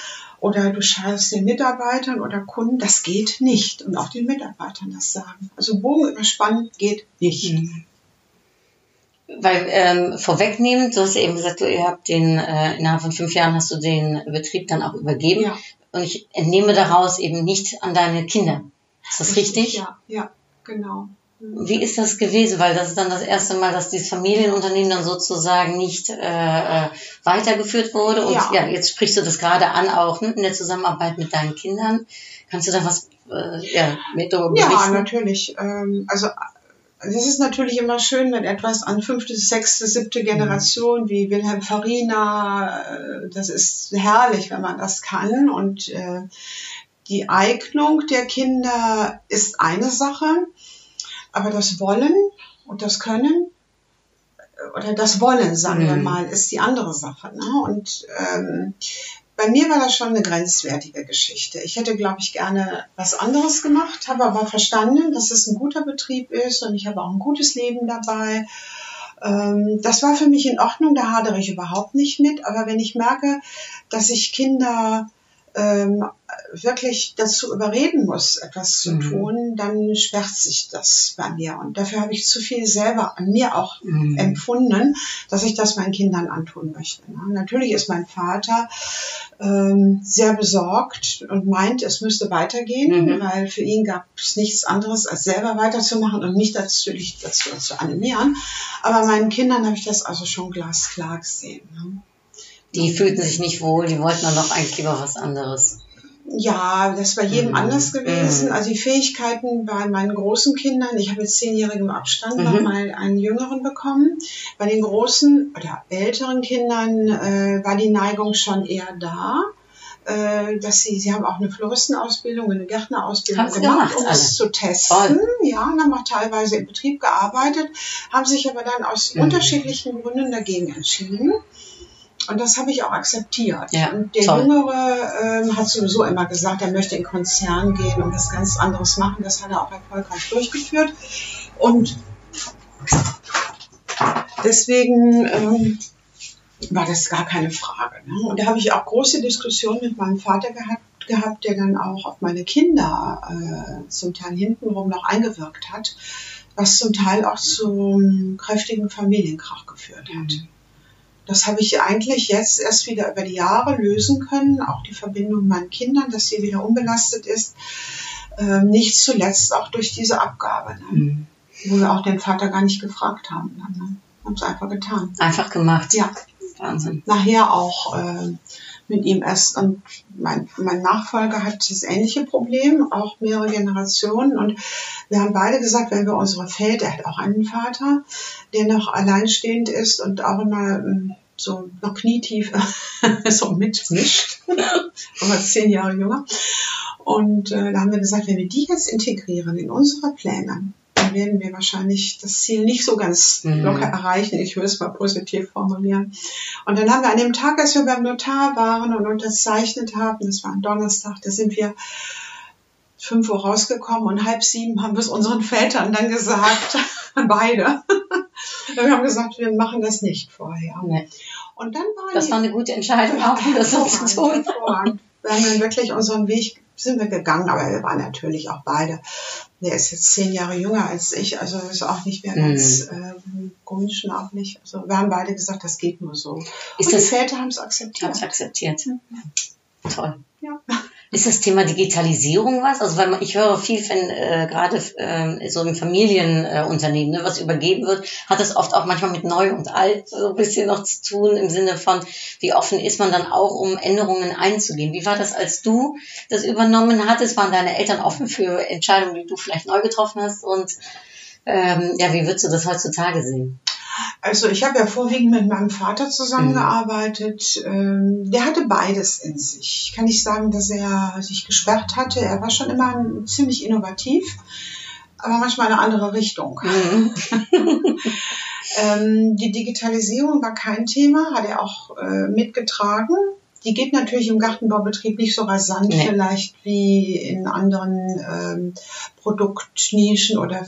Speaker 3: oder du schadest den Mitarbeitern oder Kunden, das geht nicht. Und auch den Mitarbeitern das sagen. Also Bogen überspannen geht nicht.
Speaker 2: Mhm. Weil ähm, vorwegnehmend, du hast eben gesagt, du, ihr habt den, äh, innerhalb von fünf Jahren hast du den Betrieb dann auch übergeben.
Speaker 3: Ja.
Speaker 2: Und ich entnehme daraus eben nicht an deine Kinder. Ist das richtig?
Speaker 3: Ja, ja, genau.
Speaker 2: Wie ist das gewesen? Weil das ist dann das erste Mal, dass dieses Familienunternehmen dann sozusagen nicht äh, äh, weitergeführt wurde. Und ja.
Speaker 3: Ja.
Speaker 2: jetzt sprichst du das gerade an, auch ne, in der Zusammenarbeit mit deinen Kindern. Kannst du da was äh, ja, mit darüber
Speaker 3: Ja,
Speaker 2: berichten?
Speaker 3: natürlich. Ähm, also es ist natürlich immer schön, wenn etwas an fünfte, sechste, siebte Generation wie Wilhelm Farina, äh, das ist herrlich, wenn man das kann. Und äh, die Eignung der Kinder ist eine Sache, aber das Wollen und das Können äh, oder das Wollen, sagen wir
Speaker 2: Mhm.
Speaker 3: mal, ist die andere Sache. Ne? Und ähm, bei mir war das schon eine grenzwertige Geschichte. Ich hätte, glaube ich, gerne was anderes gemacht, habe aber verstanden, dass es ein guter Betrieb ist und ich habe auch ein gutes Leben dabei. Ähm, das war für mich in Ordnung, da hadere ich überhaupt nicht mit. Aber wenn ich merke, dass ich Kinder ähm, wirklich dazu überreden muss, etwas zu
Speaker 2: Mhm.
Speaker 3: tun, dann schwärzt sich das bei mir. Und dafür habe ich zu viel selber an mir auch
Speaker 2: Mhm.
Speaker 3: empfunden, dass ich das meinen Kindern antun möchte. ne? Natürlich ist mein Vater ähm, sehr besorgt und meint, es müsste weitergehen,
Speaker 2: Mhm.
Speaker 3: weil für ihn gab es nichts anderes, als selber weiterzumachen und mich natürlich dazu zu animieren. Aber meinen Kindern habe ich das also schon glasklar gesehen.
Speaker 2: Die fühlten sich nicht wohl, die wollten dann doch eigentlich lieber was anderes.
Speaker 3: Ja, das bei jedem
Speaker 2: Mhm.
Speaker 3: anders gewesen.
Speaker 2: Mhm.
Speaker 3: Also die Fähigkeiten bei meinen großen Kindern, ich habe mit zehnjährigem Abstand noch
Speaker 2: Mhm.
Speaker 3: mal einen jüngeren bekommen. Bei den großen oder älteren Kindern äh, war die Neigung schon eher da. äh, Dass sie, sie haben auch eine Floristenausbildung, eine Gärtnerausbildung gemacht,
Speaker 2: gemacht,
Speaker 3: um es zu testen.
Speaker 2: Toll.
Speaker 3: Ja, und haben auch teilweise im Betrieb gearbeitet, haben sich aber dann aus
Speaker 2: Mhm.
Speaker 3: unterschiedlichen Gründen dagegen entschieden. Und das habe ich auch akzeptiert.
Speaker 2: Ja,
Speaker 3: und der
Speaker 2: toll.
Speaker 3: Jüngere ähm, hat sowieso immer gesagt, er möchte in Konzern gehen und was ganz anderes machen. Das hat er auch erfolgreich durchgeführt. Und deswegen ähm, war das gar keine Frage. Ne? Und da habe ich auch große Diskussionen mit meinem Vater gehabt, gehabt der dann auch auf meine Kinder äh, zum Teil hintenrum noch eingewirkt hat, was zum Teil auch zum kräftigen Familienkrach geführt hat. Das habe ich eigentlich jetzt erst wieder über die Jahre lösen können, auch die Verbindung mit meinen Kindern, dass sie wieder unbelastet ist. Ähm, nicht zuletzt auch durch diese Abgabe, ne?
Speaker 2: Mhm.
Speaker 3: wo wir auch den Vater gar nicht gefragt haben. Ne? Haben es einfach getan.
Speaker 2: Einfach gemacht.
Speaker 3: Ja,
Speaker 2: Wahnsinn.
Speaker 3: nachher auch äh, mit ihm erst. Und mein, mein Nachfolger hat das ähnliche Problem, auch mehrere Generationen. Und wir haben beide gesagt, wenn wir unsere Väter, er hat auch einen Vater, der noch alleinstehend ist und auch immer ähm, so noch knietief so mitmischt, aber zehn Jahre jünger. Und äh, da haben wir gesagt, wenn wir die jetzt integrieren in unsere Pläne, werden wir wahrscheinlich das Ziel nicht so ganz
Speaker 2: Mhm.
Speaker 3: locker erreichen. Ich würde es mal positiv formulieren. Und dann haben wir an dem Tag, als wir beim Notar waren und unterzeichnet haben, das war ein Donnerstag, da sind wir fünf Uhr rausgekommen und halb sieben haben wir es unseren Vätern dann gesagt, beide. wir haben gesagt, wir machen das nicht vorher.
Speaker 2: Nee.
Speaker 3: Und dann waren
Speaker 2: Das war eine gute Entscheidung, auch um das so zu tun.
Speaker 3: Wir haben dann wirklich unseren Weg sind wir gegangen, aber wir waren natürlich auch beide. Der ist jetzt zehn Jahre jünger als ich, also ist auch nicht mehr
Speaker 2: Mhm.
Speaker 3: ganz ähm, grundschnaublich. Also wir haben beide gesagt, das geht nur so.
Speaker 2: Ist
Speaker 3: Und die
Speaker 2: das-
Speaker 3: Väter haben es akzeptiert.
Speaker 2: habe es akzeptiert. Toll.
Speaker 3: Ja.
Speaker 2: Ist das Thema Digitalisierung was? Also weil ich höre viel, wenn äh, gerade äh, so im Familienunternehmen äh, ne, was übergeben wird, hat es oft auch manchmal mit neu und alt so ein bisschen noch zu tun im Sinne von, wie offen ist man dann auch, um Änderungen einzugehen. Wie war das, als du das übernommen hattest? Waren deine Eltern offen für Entscheidungen, die du vielleicht neu getroffen hast? Und ähm, ja, wie würdest du das heutzutage sehen?
Speaker 3: Also ich habe ja vorwiegend mit meinem Vater zusammengearbeitet. Mhm. Der hatte beides in sich. Ich kann nicht sagen, dass er sich gesperrt hatte. Er war schon immer ziemlich innovativ, aber manchmal in eine andere Richtung. Mhm. ähm, die Digitalisierung war kein Thema, hat er auch äh, mitgetragen. Die geht natürlich im Gartenbaubetrieb nicht so rasant nee. vielleicht wie in anderen ähm, Produktnischen oder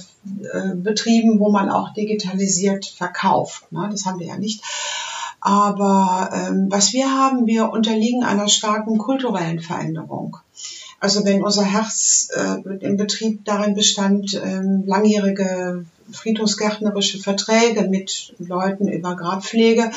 Speaker 3: äh, Betrieben, wo man auch digitalisiert verkauft. Ne? Das haben wir ja nicht. Aber ähm, was wir haben, wir unterliegen einer starken kulturellen Veränderung. Also wenn unser Herz äh, im Betrieb darin bestand, ähm, langjährige friedhofsgärtnerische Verträge mit Leuten über Grabpflege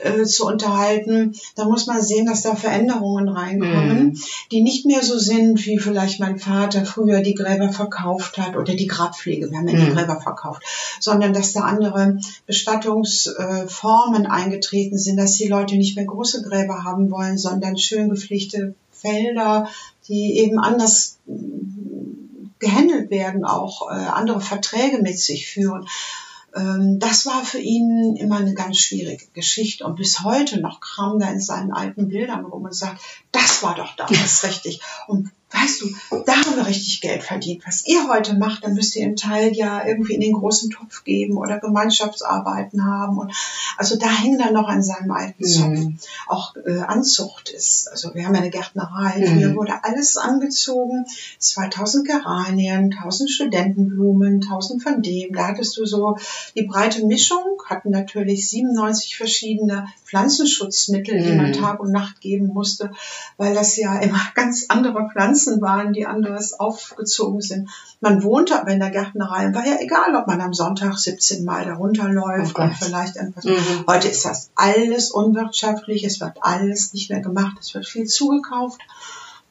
Speaker 3: äh, zu unterhalten, da muss man sehen, dass da Veränderungen reinkommen, mhm. die nicht mehr so sind, wie vielleicht mein Vater früher die Gräber verkauft hat oder die Grabpflege, wir haben ja mhm. die Gräber verkauft, sondern dass da andere Bestattungsformen eingetreten sind, dass die Leute nicht mehr große Gräber haben wollen, sondern schön gepflegte Felder, die eben anders gehandelt werden, auch äh, andere Verträge mit sich führen. Ähm, das war für ihn immer eine ganz schwierige Geschichte. Und bis heute noch kam er in seinen alten Bildern rum und sagt, das war doch damals richtig. Und weißt du, da haben wir richtig Geld verdient. Was ihr heute macht, dann müsst ihr einen Teil ja irgendwie in den großen Topf geben oder Gemeinschaftsarbeiten haben. Und also da hängt er noch an seinem alten Zopf. Mhm. Auch äh, Anzucht ist, also wir haben ja eine Gärtnerei, mhm. hier wurde alles angezogen. 2000 Geranien, 1000 Studentenblumen, 1000 von dem. Da hattest du so die breite Mischung, hatten natürlich 97 verschiedene Pflanzenschutzmittel, mhm. die man mhm. Tag und Nacht geben musste, weil das ja immer ganz andere Pflanzen waren, die anders aufgezogen sind. Man wohnte aber in der Gärtnerei, war ja egal, ob man am Sonntag 17 Mal da runterläuft oh und vielleicht irgendwas. Mhm. Heute ist das alles unwirtschaftlich, es wird alles nicht mehr gemacht, es wird viel zugekauft.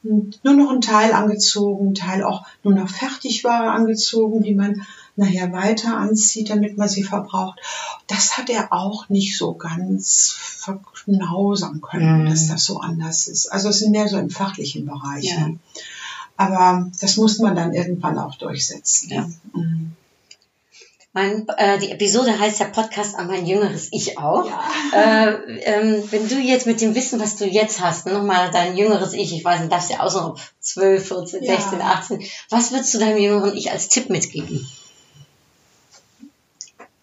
Speaker 3: Und nur noch ein Teil angezogen, ein Teil auch nur noch Fertigware angezogen, die man nachher weiter anzieht, damit man sie verbraucht. Das hat er auch nicht so ganz verknausern können, mhm. dass das so anders ist. Also es sind mehr so im fachlichen Bereich. Ja. Ne? Aber das muss man dann irgendwann auch durchsetzen. Ja. Mhm.
Speaker 2: Mein, äh, die Episode heißt ja Podcast an mein jüngeres Ich auch. Ja. Äh, ähm, wenn du jetzt mit dem Wissen, was du jetzt hast, nochmal dein jüngeres Ich, ich weiß nicht, darfst ja auch noch 12, 14, ja. 16, 18, was würdest du deinem jüngeren Ich als Tipp mitgeben?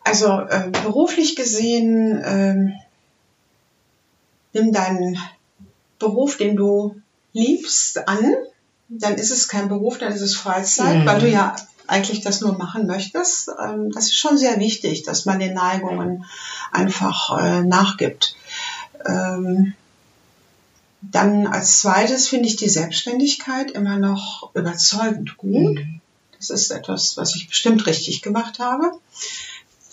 Speaker 3: Also äh, beruflich gesehen, äh, nimm deinen Beruf, den du liebst, an. Dann ist es kein Beruf, dann ist es Freizeit, mhm. weil du ja eigentlich das nur machen möchtest. Ähm, das ist schon sehr wichtig, dass man den Neigungen einfach äh, nachgibt. Ähm, dann als zweites finde ich die Selbstständigkeit immer noch überzeugend gut. Mhm. Das ist etwas, was ich bestimmt richtig gemacht habe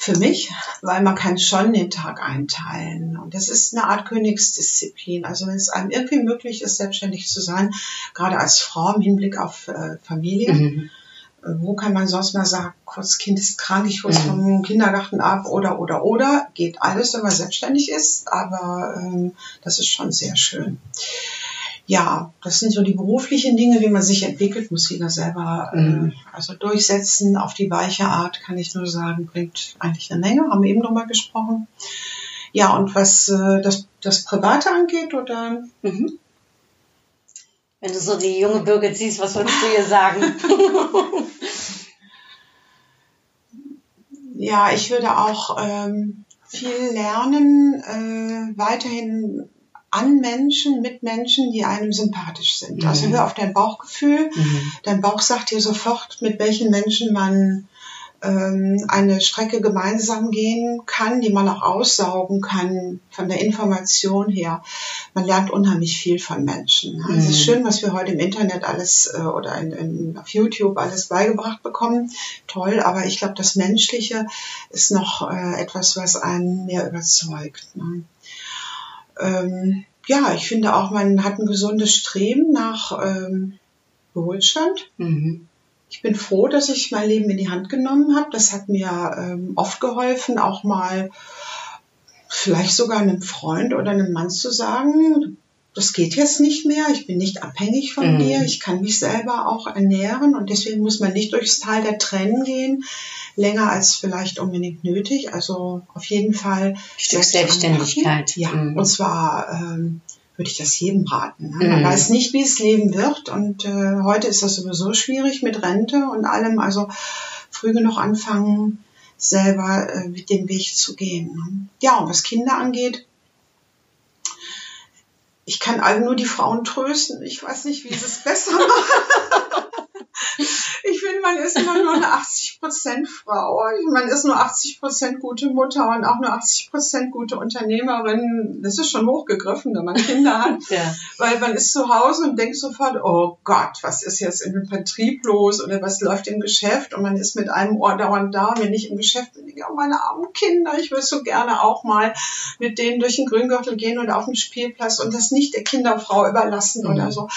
Speaker 3: für mich, weil man kann schon den Tag einteilen. Und das ist eine Art Königsdisziplin. Also wenn es einem irgendwie möglich ist, selbstständig zu sein, gerade als Frau im Hinblick auf äh, Familie, mhm. Äh, wo kann man sonst mal sagen, kurz Kind ist krank, ich hole es mhm. vom Kindergarten ab oder oder oder, geht alles, wenn man selbstständig ist, aber ähm, das ist schon sehr schön ja, das sind so die beruflichen Dinge, wie man sich entwickelt, muss jeder selber äh, mhm. äh, also durchsetzen. Auf die weiche Art kann ich nur sagen, bringt eigentlich eine Menge, haben wir eben drüber gesprochen. Ja, und was äh, das, das Private angeht, oder? Mhm.
Speaker 2: Wenn du so die junge Bürger siehst, was würdest du ihr sagen?
Speaker 3: ja, ich würde auch ähm, viel lernen, äh, weiterhin an Menschen, mit Menschen, die einem sympathisch sind. Mhm. Also hör auf dein Bauchgefühl. Mhm. Dein Bauch sagt dir sofort, mit welchen Menschen man ähm, eine Strecke gemeinsam gehen kann, die man auch aussaugen kann von der Information her. Man lernt unheimlich viel von Menschen. Mhm. Es ist schön, was wir heute im Internet alles äh, oder in, in, auf YouTube alles beigebracht bekommen. Toll, aber ich glaube, das Menschliche ist noch äh, etwas, was einen mehr überzeugt. Ne? Ähm, ja, ich finde auch, man hat ein gesundes Streben nach ähm, Wohlstand.
Speaker 2: Mhm.
Speaker 3: Ich bin froh, dass ich mein Leben in die Hand genommen habe. Das hat mir ähm, oft geholfen, auch mal vielleicht sogar einem Freund oder einem Mann zu sagen, das geht jetzt nicht mehr, ich bin nicht abhängig von
Speaker 2: Mhm.
Speaker 3: dir, ich kann mich selber auch ernähren und deswegen muss man nicht durchs Tal der Tränen gehen, länger als vielleicht unbedingt nötig. Also auf jeden Fall
Speaker 2: Stück
Speaker 3: selbst
Speaker 2: Selbstständigkeit.
Speaker 3: Ja,
Speaker 2: Mhm.
Speaker 3: und zwar ähm, würde ich das jedem raten. Ne? Man
Speaker 2: Mhm.
Speaker 3: weiß nicht, wie es leben wird und äh, heute ist das sowieso schwierig mit Rente und allem. Also früh genug anfangen, selber äh, mit dem Weg zu gehen. Ne? Ja, und was Kinder angeht, ich kann alle nur die Frauen trösten. Ich weiß nicht, wie sie es besser machen. Man ist immer nur eine 80% Frau. Man ist nur 80% gute Mutter und auch nur 80% gute Unternehmerin. Das ist schon hochgegriffen, wenn man Kinder hat.
Speaker 2: Ja.
Speaker 3: Weil man ist zu Hause und denkt sofort, oh Gott, was ist jetzt in dem Vertrieb los oder was läuft im Geschäft? Und man ist mit einem Ohr dauernd da. Wenn ich im Geschäft bin, denke oh, meine armen Kinder, ich würde so gerne auch mal mit denen durch den Grüngürtel gehen oder auf den Spielplatz und das nicht der Kinderfrau überlassen
Speaker 2: Mhm.
Speaker 3: oder so.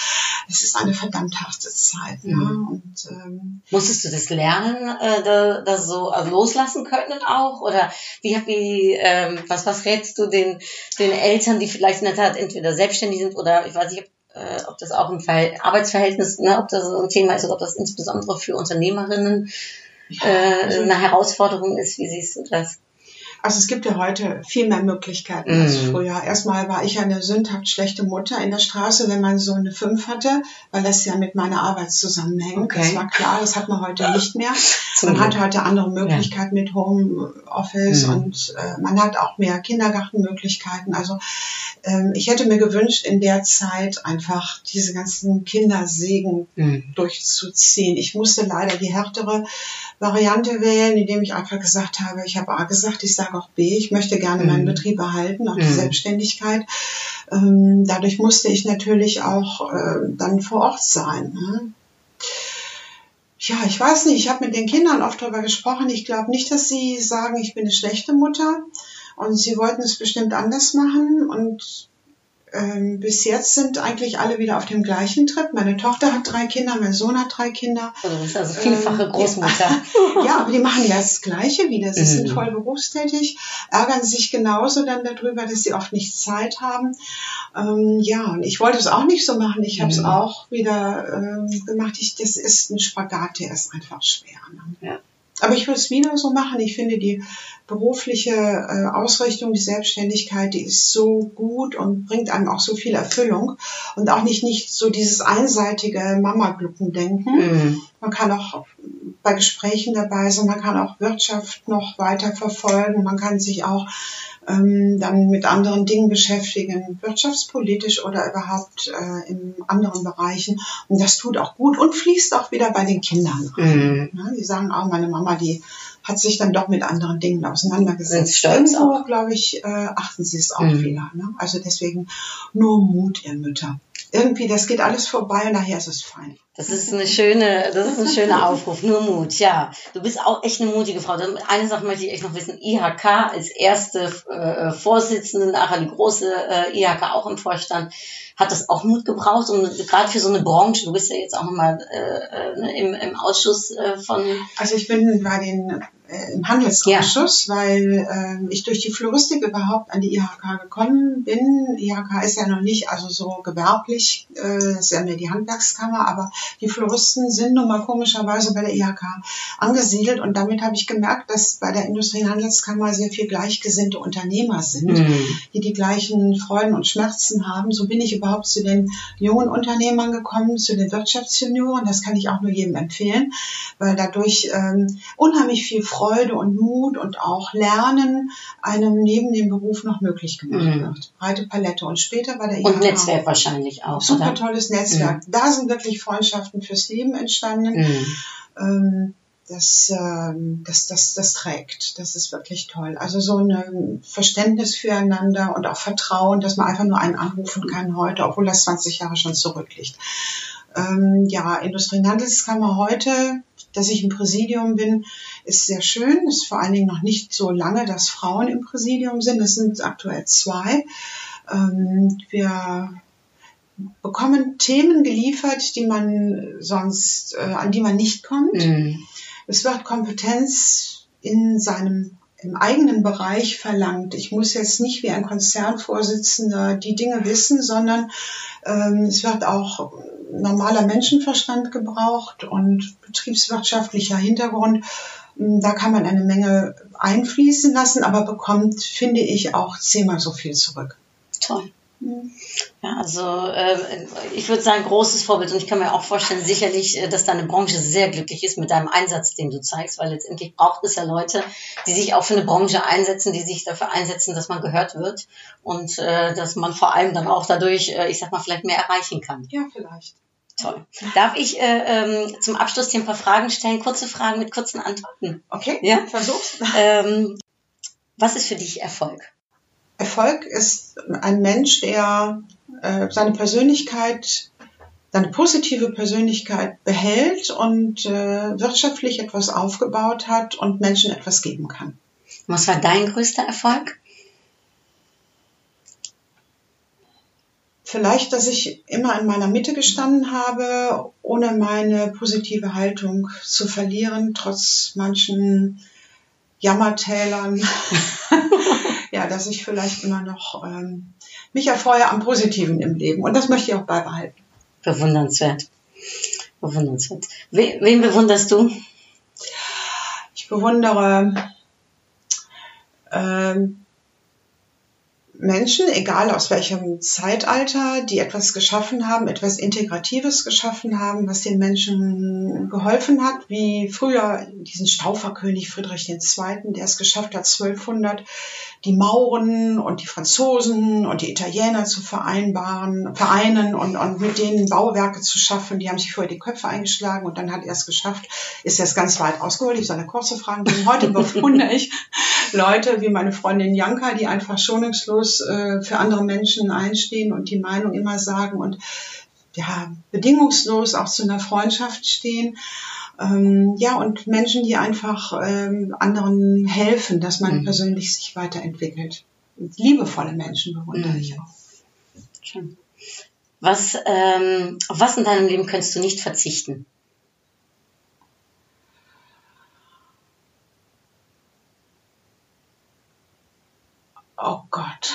Speaker 3: Es ist eine verdammt harte Zeit. Ne?
Speaker 2: Mhm.
Speaker 3: Und ähm,
Speaker 2: Musstest du das lernen, äh, da, das so also loslassen können auch? Oder wie, wie ähm, was, was rätst du den, den Eltern, die vielleicht in der Tat entweder selbstständig sind oder ich weiß nicht, ob, äh, ob das auch ein Verhält Arbeitsverhältnis, ne, ob das so ein Thema ist oder ob das insbesondere für Unternehmerinnen äh,
Speaker 3: also-
Speaker 2: eine Herausforderung ist. Wie siehst du das?
Speaker 3: Also es gibt ja heute viel mehr Möglichkeiten als
Speaker 2: Mhm.
Speaker 3: früher. Erstmal war ich eine sündhaft schlechte Mutter in der Straße, wenn man so eine 5 hatte, weil das ja mit meiner Arbeit zusammenhängt.
Speaker 2: Okay.
Speaker 3: Das war klar, das hat man heute nicht mehr. Man hat heute andere Möglichkeiten mit Homeoffice
Speaker 2: Mhm.
Speaker 3: und äh, man hat auch mehr Kindergartenmöglichkeiten. Also ähm, ich hätte mir gewünscht, in der Zeit einfach diese ganzen Kindersegen
Speaker 2: Mhm.
Speaker 3: durchzuziehen. Ich musste leider die härtere Variante wählen, indem ich einfach gesagt habe, ich habe A gesagt, ich sage auch B, ich möchte gerne meinen
Speaker 2: Mhm.
Speaker 3: Betrieb erhalten, auch die
Speaker 2: Mhm.
Speaker 3: Selbstständigkeit. Ähm, dadurch musste ich natürlich auch äh, dann vor Ort sein. Ne? Ja, ich weiß nicht, ich habe mit den Kindern oft darüber gesprochen. Ich glaube nicht, dass sie sagen, ich bin eine schlechte Mutter. Und sie wollten es bestimmt anders machen. Und ähm, bis jetzt sind eigentlich alle wieder auf dem gleichen Trip. Meine Tochter hat drei Kinder, mein Sohn hat drei Kinder.
Speaker 2: Also du bist also vielfache
Speaker 3: Ähm,
Speaker 2: Großmutter.
Speaker 3: Ja, aber die machen ja das Gleiche wieder. Sie
Speaker 2: Mhm.
Speaker 3: sind voll berufstätig, ärgern sich genauso dann darüber, dass sie oft nicht Zeit haben. Ähm, ja, und ich wollte es auch nicht so machen. Ich habe es
Speaker 2: Mhm.
Speaker 3: auch wieder ähm, gemacht. Ich, das ist ein Spagat, der ist einfach schwer. Ne?
Speaker 2: Ja.
Speaker 3: Aber ich würde es wieder so machen. Ich finde die berufliche äh, Ausrichtung, die Selbstständigkeit, die ist so gut und bringt einem auch so viel Erfüllung und auch nicht, nicht so dieses einseitige Mama-Gluckendenken.
Speaker 2: Mhm.
Speaker 3: Man kann auch bei Gesprächen dabei sein, man kann auch Wirtschaft noch weiter verfolgen, man kann sich auch ähm, dann mit anderen Dingen beschäftigen, wirtschaftspolitisch oder überhaupt äh, in anderen Bereichen. Und das tut auch gut und fließt auch wieder bei den Kindern rein.
Speaker 2: Mhm.
Speaker 3: Ne? Die sagen auch, meine Mama, die hat sich dann doch mit anderen Dingen auseinandergesetzt.
Speaker 2: stolz
Speaker 3: Irgendwo, glaube ich, äh, achten sie es auch
Speaker 2: Mhm.
Speaker 3: wieder. Ne? Also deswegen nur Mut, ihr Mütter. Irgendwie, das geht alles vorbei und nachher ist es fein.
Speaker 2: Das ist eine schöne, das ist ein schöner Aufruf. Nur Mut, ja. Du bist auch echt eine mutige Frau. Eine Sache möchte ich echt noch wissen. IHK als erste äh, Vorsitzende, nachher die große äh, IHK auch im Vorstand, hat das auch Mut gebraucht, um gerade für so eine Branche, du bist ja jetzt auch nochmal äh, äh, im, im Ausschuss äh, von
Speaker 3: Also ich bin bei den im Handelsausschuss, weil ähm, ich durch die Floristik überhaupt an die IHK gekommen bin. IHK ist ja noch nicht also so gewerblich, äh, ist ja mehr die Handwerkskammer, aber die Floristen sind nun mal komischerweise bei der IHK angesiedelt und damit habe ich gemerkt, dass bei der Industrie- und Handelskammer sehr viel gleichgesinnte Unternehmer sind
Speaker 2: Mhm.
Speaker 3: die die gleichen Freuden und Schmerzen haben. So bin ich überhaupt zu den jungen Unternehmern gekommen, zu den Wirtschaftsjunioren. Das kann ich auch nur jedem empfehlen, weil dadurch ähm, unheimlich viel Freude und Mut und auch Lernen einem neben dem Beruf noch möglich gemacht
Speaker 2: Mhm.
Speaker 3: wird. Breite Palette. Und später bei der
Speaker 2: und
Speaker 3: IHK
Speaker 2: Netzwerk wahrscheinlich auch,
Speaker 3: Super
Speaker 2: oder?
Speaker 3: tolles Netzwerk. Da sind wirklich Freundschaften fürs Leben entstanden
Speaker 2: Mhm.
Speaker 3: ähm, das, ähm, das, das, das trägt. Das ist wirklich toll. Also so ein Verständnis füreinander und auch Vertrauen, dass man einfach nur einen anrufen kann heute, obwohl das 20 Jahre schon zurückliegt. Ähm, ja, Industrie- und Handelskammer heute, dass ich im Präsidium bin, ist sehr schön. Ist vor allen Dingen noch nicht so lange, dass Frauen im Präsidium sind. Es sind aktuell zwei. Ähm, wir bekommen Themen geliefert, die man sonst, äh, an die man nicht kommt.
Speaker 2: Mhm.
Speaker 3: Es wird Kompetenz in seinem im eigenen Bereich verlangt. Ich muss jetzt nicht wie ein Konzernvorsitzender die Dinge wissen, sondern ähm, es wird auch normaler Menschenverstand gebraucht und betriebswirtschaftlicher Hintergrund. Da kann man eine Menge einfließen lassen, aber bekommt, finde ich, auch zehnmal so viel zurück.
Speaker 2: Toll. Ja, also äh, ich würde sagen, großes Vorbild und ich kann mir auch vorstellen, sicherlich, äh, dass deine Branche sehr glücklich ist mit deinem Einsatz, den du zeigst, weil letztendlich braucht es ja Leute, die sich auch für eine Branche einsetzen, die sich dafür einsetzen, dass man gehört wird und äh, dass man vor allem dann auch dadurch, äh, ich sag mal, vielleicht mehr erreichen kann.
Speaker 3: Ja, vielleicht.
Speaker 2: Toll. Darf ich äh, ähm, zum Abschluss dir ein paar Fragen stellen? Kurze Fragen mit kurzen Antworten.
Speaker 3: Okay,
Speaker 2: Ja?
Speaker 3: versuch's.
Speaker 2: Ähm, was ist für dich Erfolg?
Speaker 3: Erfolg ist ein Mensch, der äh, seine Persönlichkeit, seine positive Persönlichkeit behält und äh, wirtschaftlich etwas aufgebaut hat und Menschen etwas geben kann.
Speaker 2: Was war dein größter Erfolg?
Speaker 3: Vielleicht, dass ich immer in meiner Mitte gestanden habe, ohne meine positive Haltung zu verlieren, trotz manchen Jammertälern. ja, dass ich vielleicht immer noch ähm, mich erfreue am Positiven im Leben. Und das möchte ich auch beibehalten.
Speaker 2: Bewundernswert. Bewundernswert. We wen bewunderst du?
Speaker 3: Ich bewundere ähm, Menschen, egal aus welchem Zeitalter, die etwas geschaffen haben, etwas Integratives geschaffen haben, was den Menschen geholfen hat, wie früher diesen Stauferkönig Friedrich II., der es geschafft hat, 1200 die Mauren und die Franzosen und die Italiener zu vereinbaren, vereinen und, und mit denen Bauwerke zu schaffen. Die haben sich vorher die Köpfe eingeschlagen und dann hat er es geschafft, ist er es ganz weit ausgeholt. Ich soll eine kurze Frage. Heute bewundere ich Leute wie meine Freundin Janka, die einfach schonungslos äh, für andere Menschen einstehen und die Meinung immer sagen und ja, bedingungslos auch zu einer Freundschaft stehen. Ähm, ja, und Menschen, die einfach ähm, anderen helfen, dass man
Speaker 2: Mhm.
Speaker 3: persönlich sich weiterentwickelt. Liebevolle Menschen bewundere ich
Speaker 2: Mhm.
Speaker 3: auch.
Speaker 2: Schön. Was, ähm, auf was in deinem Leben könntest du nicht verzichten?
Speaker 3: Oh Gott.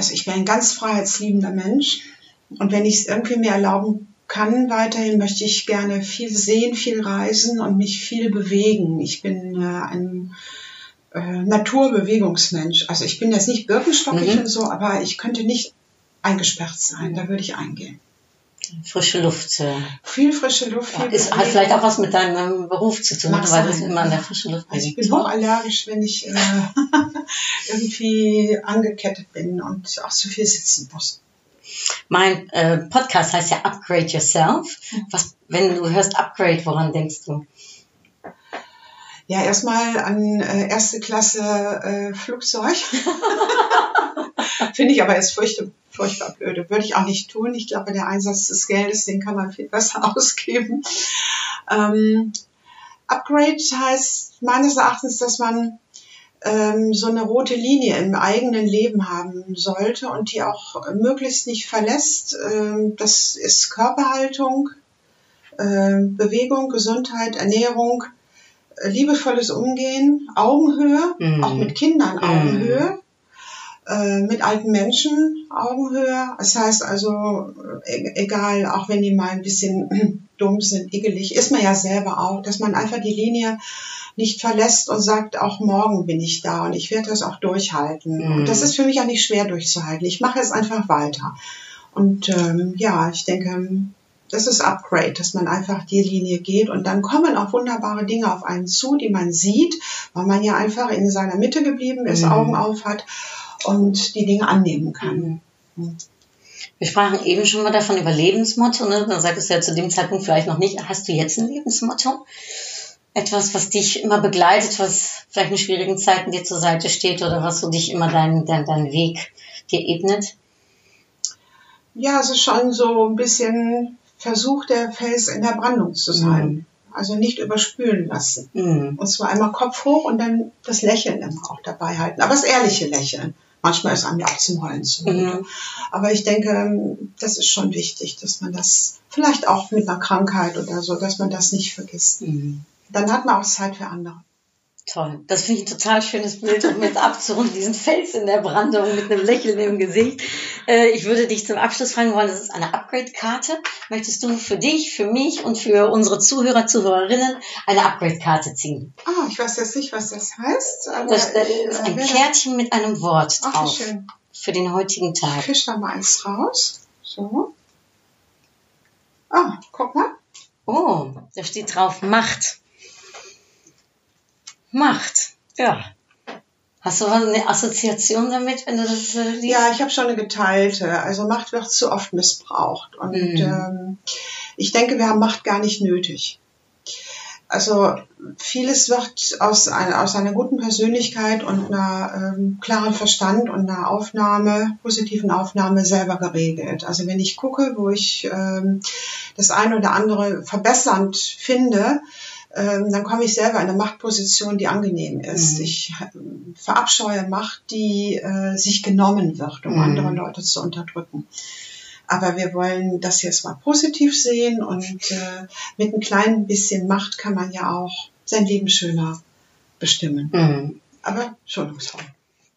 Speaker 3: Also ich wäre ein ganz freiheitsliebender Mensch. Und wenn ich es irgendwie mir erlauben kann, weiterhin möchte ich gerne viel sehen, viel reisen und mich viel bewegen. Ich bin äh, ein äh, Naturbewegungsmensch. Also ich bin jetzt nicht birkenstockig
Speaker 2: Mhm.
Speaker 3: und so, aber ich könnte nicht eingesperrt sein. Da würde ich eingehen.
Speaker 2: Frische Luft.
Speaker 3: Viel frische Luft, viel
Speaker 2: ist, hat vielleicht auch was mit deinem Beruf zu tun,
Speaker 3: Mag
Speaker 2: weil du immer an der frischen Luft
Speaker 3: Also ich
Speaker 2: bist.
Speaker 3: bin hochallergisch, wenn ich äh, irgendwie angekettet bin und auch zu viel sitzen muss.
Speaker 2: Mein äh, Podcast heißt ja Upgrade Yourself. Was, wenn du hörst Upgrade, woran denkst du?
Speaker 3: Ja, erstmal an äh, erste Klasse äh, Flugzeug. Finde ich aber jetzt furchtbar, furchtbar blöde. Würde ich auch nicht tun. Ich glaube, der Einsatz des Geldes, den kann man viel besser ausgeben. Ähm, Upgrade heißt meines Erachtens, dass man ähm, so eine rote Linie im eigenen Leben haben sollte und die auch möglichst nicht verlässt. Ähm, das ist Körperhaltung, ähm, Bewegung, Gesundheit, Ernährung, äh, liebevolles Umgehen, Augenhöhe,
Speaker 2: Mhm.
Speaker 3: auch mit Kindern
Speaker 2: Mhm.
Speaker 3: Augenhöhe, mit alten Menschen Augenhöhe. Das heißt also, äh, egal, auch wenn die mal ein bisschen dumm sind, igelig, ist man ja selber auch, dass man einfach die Linie nicht verlässt und sagt, auch morgen bin ich da und ich werde das auch durchhalten.
Speaker 2: Mhm.
Speaker 3: Und das ist für mich auch nicht schwer durchzuhalten. Ich mache es einfach weiter. Und ähm, ja, ich denke, das ist Upgrade, dass man einfach die Linie geht und dann kommen auch wunderbare Dinge auf einen zu, die man sieht, weil man ja einfach in seiner Mitte geblieben ist,
Speaker 2: Mhm.
Speaker 3: Augen auf hat und die Dinge annehmen kann.
Speaker 2: Wir sprachen eben schon mal davon über Lebensmotto. Ne? Dann sagtest du ja zu dem Zeitpunkt vielleicht noch nicht. Hast du jetzt ein Lebensmotto? Etwas, was dich immer begleitet, was vielleicht in schwierigen Zeiten dir zur Seite steht oder was so dich immer deinen dein, dein Weg dir ebnet?
Speaker 3: Ja, es ist schon so ein bisschen Versuch, der Fels in der Brandung zu sein. Also nicht überspülen lassen.
Speaker 2: Mhm.
Speaker 3: Und zwar einmal Kopf hoch und dann das Lächeln immer auch dabei halten. Aber das ehrliche Lächeln. Manchmal ist einem ja auch zum Heulen zumute.
Speaker 2: Mhm.
Speaker 3: Aber ich denke, das ist schon wichtig, dass man das vielleicht auch mit einer Krankheit oder so, dass man das nicht vergisst.
Speaker 2: Mhm.
Speaker 3: Dann hat man auch Zeit für andere.
Speaker 2: Toll. Das finde ich ein total schönes Bild, um mit abzurunden, diesen Fels in der Brandung mit einem Lächeln im Gesicht. Äh, ich würde dich zum Abschluss fragen wollen, das ist eine Upgrade-Karte. Möchtest du für dich, für mich und für unsere Zuhörer, Zuhörerinnen eine Upgrade-Karte ziehen?
Speaker 3: Ah, ich weiß jetzt nicht, was das heißt.
Speaker 2: Das, das
Speaker 3: ich,
Speaker 2: ist
Speaker 3: äh,
Speaker 2: ein Kärtchen mit einem Wort
Speaker 3: Ach,
Speaker 2: drauf
Speaker 3: schön.
Speaker 2: für den heutigen
Speaker 3: Ich
Speaker 2: Tag.
Speaker 3: fisch da mal eins raus. So. Ah, guck mal.
Speaker 2: Oh, da steht drauf Macht. Macht. Ja. Hast du eine Assoziation damit, wenn du das äh, liest?
Speaker 3: Ja, ich habe schon eine geteilte. Also Macht wird zu oft missbraucht. Und
Speaker 2: Mhm.
Speaker 3: ähm, ich denke, wir haben Macht gar nicht nötig. Also vieles wird aus, einer- aus einer guten Persönlichkeit und einer ähm, klaren Verstand und einer Aufnahme, positiven Aufnahme selber geregelt. Also wenn ich gucke, wo ich ähm, das eine oder andere verbessernd finde, ähm, dann komme ich selber in eine Machtposition, die angenehm ist.
Speaker 2: Mhm.
Speaker 3: Ich ähm, verabscheue Macht, die äh, sich genommen wird, um
Speaker 2: Mhm.
Speaker 3: andere Leute zu unterdrücken. Aber wir wollen das jetzt mal positiv sehen und äh, mit ein klein bisschen Macht kann man ja auch sein Leben schöner bestimmen.
Speaker 2: Mhm.
Speaker 3: Aber schonungsvoll.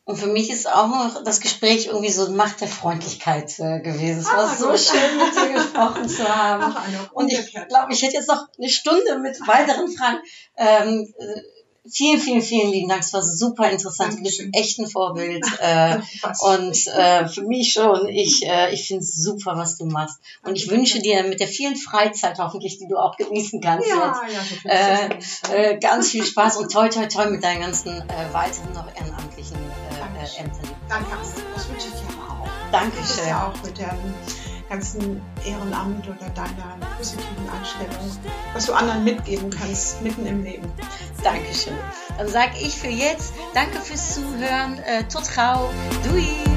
Speaker 2: Und für mich ist auch noch das Gespräch irgendwie so Macht der Freundlichkeit äh, gewesen. Es war
Speaker 3: Ah,
Speaker 2: so
Speaker 3: gut.
Speaker 2: schön, mit dir gesprochen zu haben.
Speaker 3: Ach,
Speaker 2: Und ich glaube, ich hätte jetzt noch eine Stunde mit weiteren Fragen. Ähm, äh, vielen, vielen, vielen lieben Dank. Es war super interessant. Du bist
Speaker 3: Dankeschön.
Speaker 2: echt ein Vorbild. Äh, und äh, für mich schon. Ich, äh, ich finde es super, was du machst. Und ich wünsche dir mit der vielen Freizeit hoffentlich, die du auch genießen kannst jetzt,
Speaker 3: ja, ja, so viel
Speaker 2: äh,
Speaker 3: ist das
Speaker 2: äh, ganz viel Spaß und toi, toi, toi mit deinen ganzen äh, weiteren noch ehrenamtlichen äh, äh,
Speaker 3: Dankeschön.
Speaker 2: Ämtern.
Speaker 3: Danke. Das wünsche ich dir auch. Du bist
Speaker 2: Dankeschön.
Speaker 3: ja auch mit dem ganzen Ehrenamt oder deiner positiven Einstellung, was du anderen mitgeben kannst, mitten im Leben.
Speaker 2: Dankeschön. Dann sage ich für jetzt Danke fürs Zuhören. Äh, tot gauw. Doei.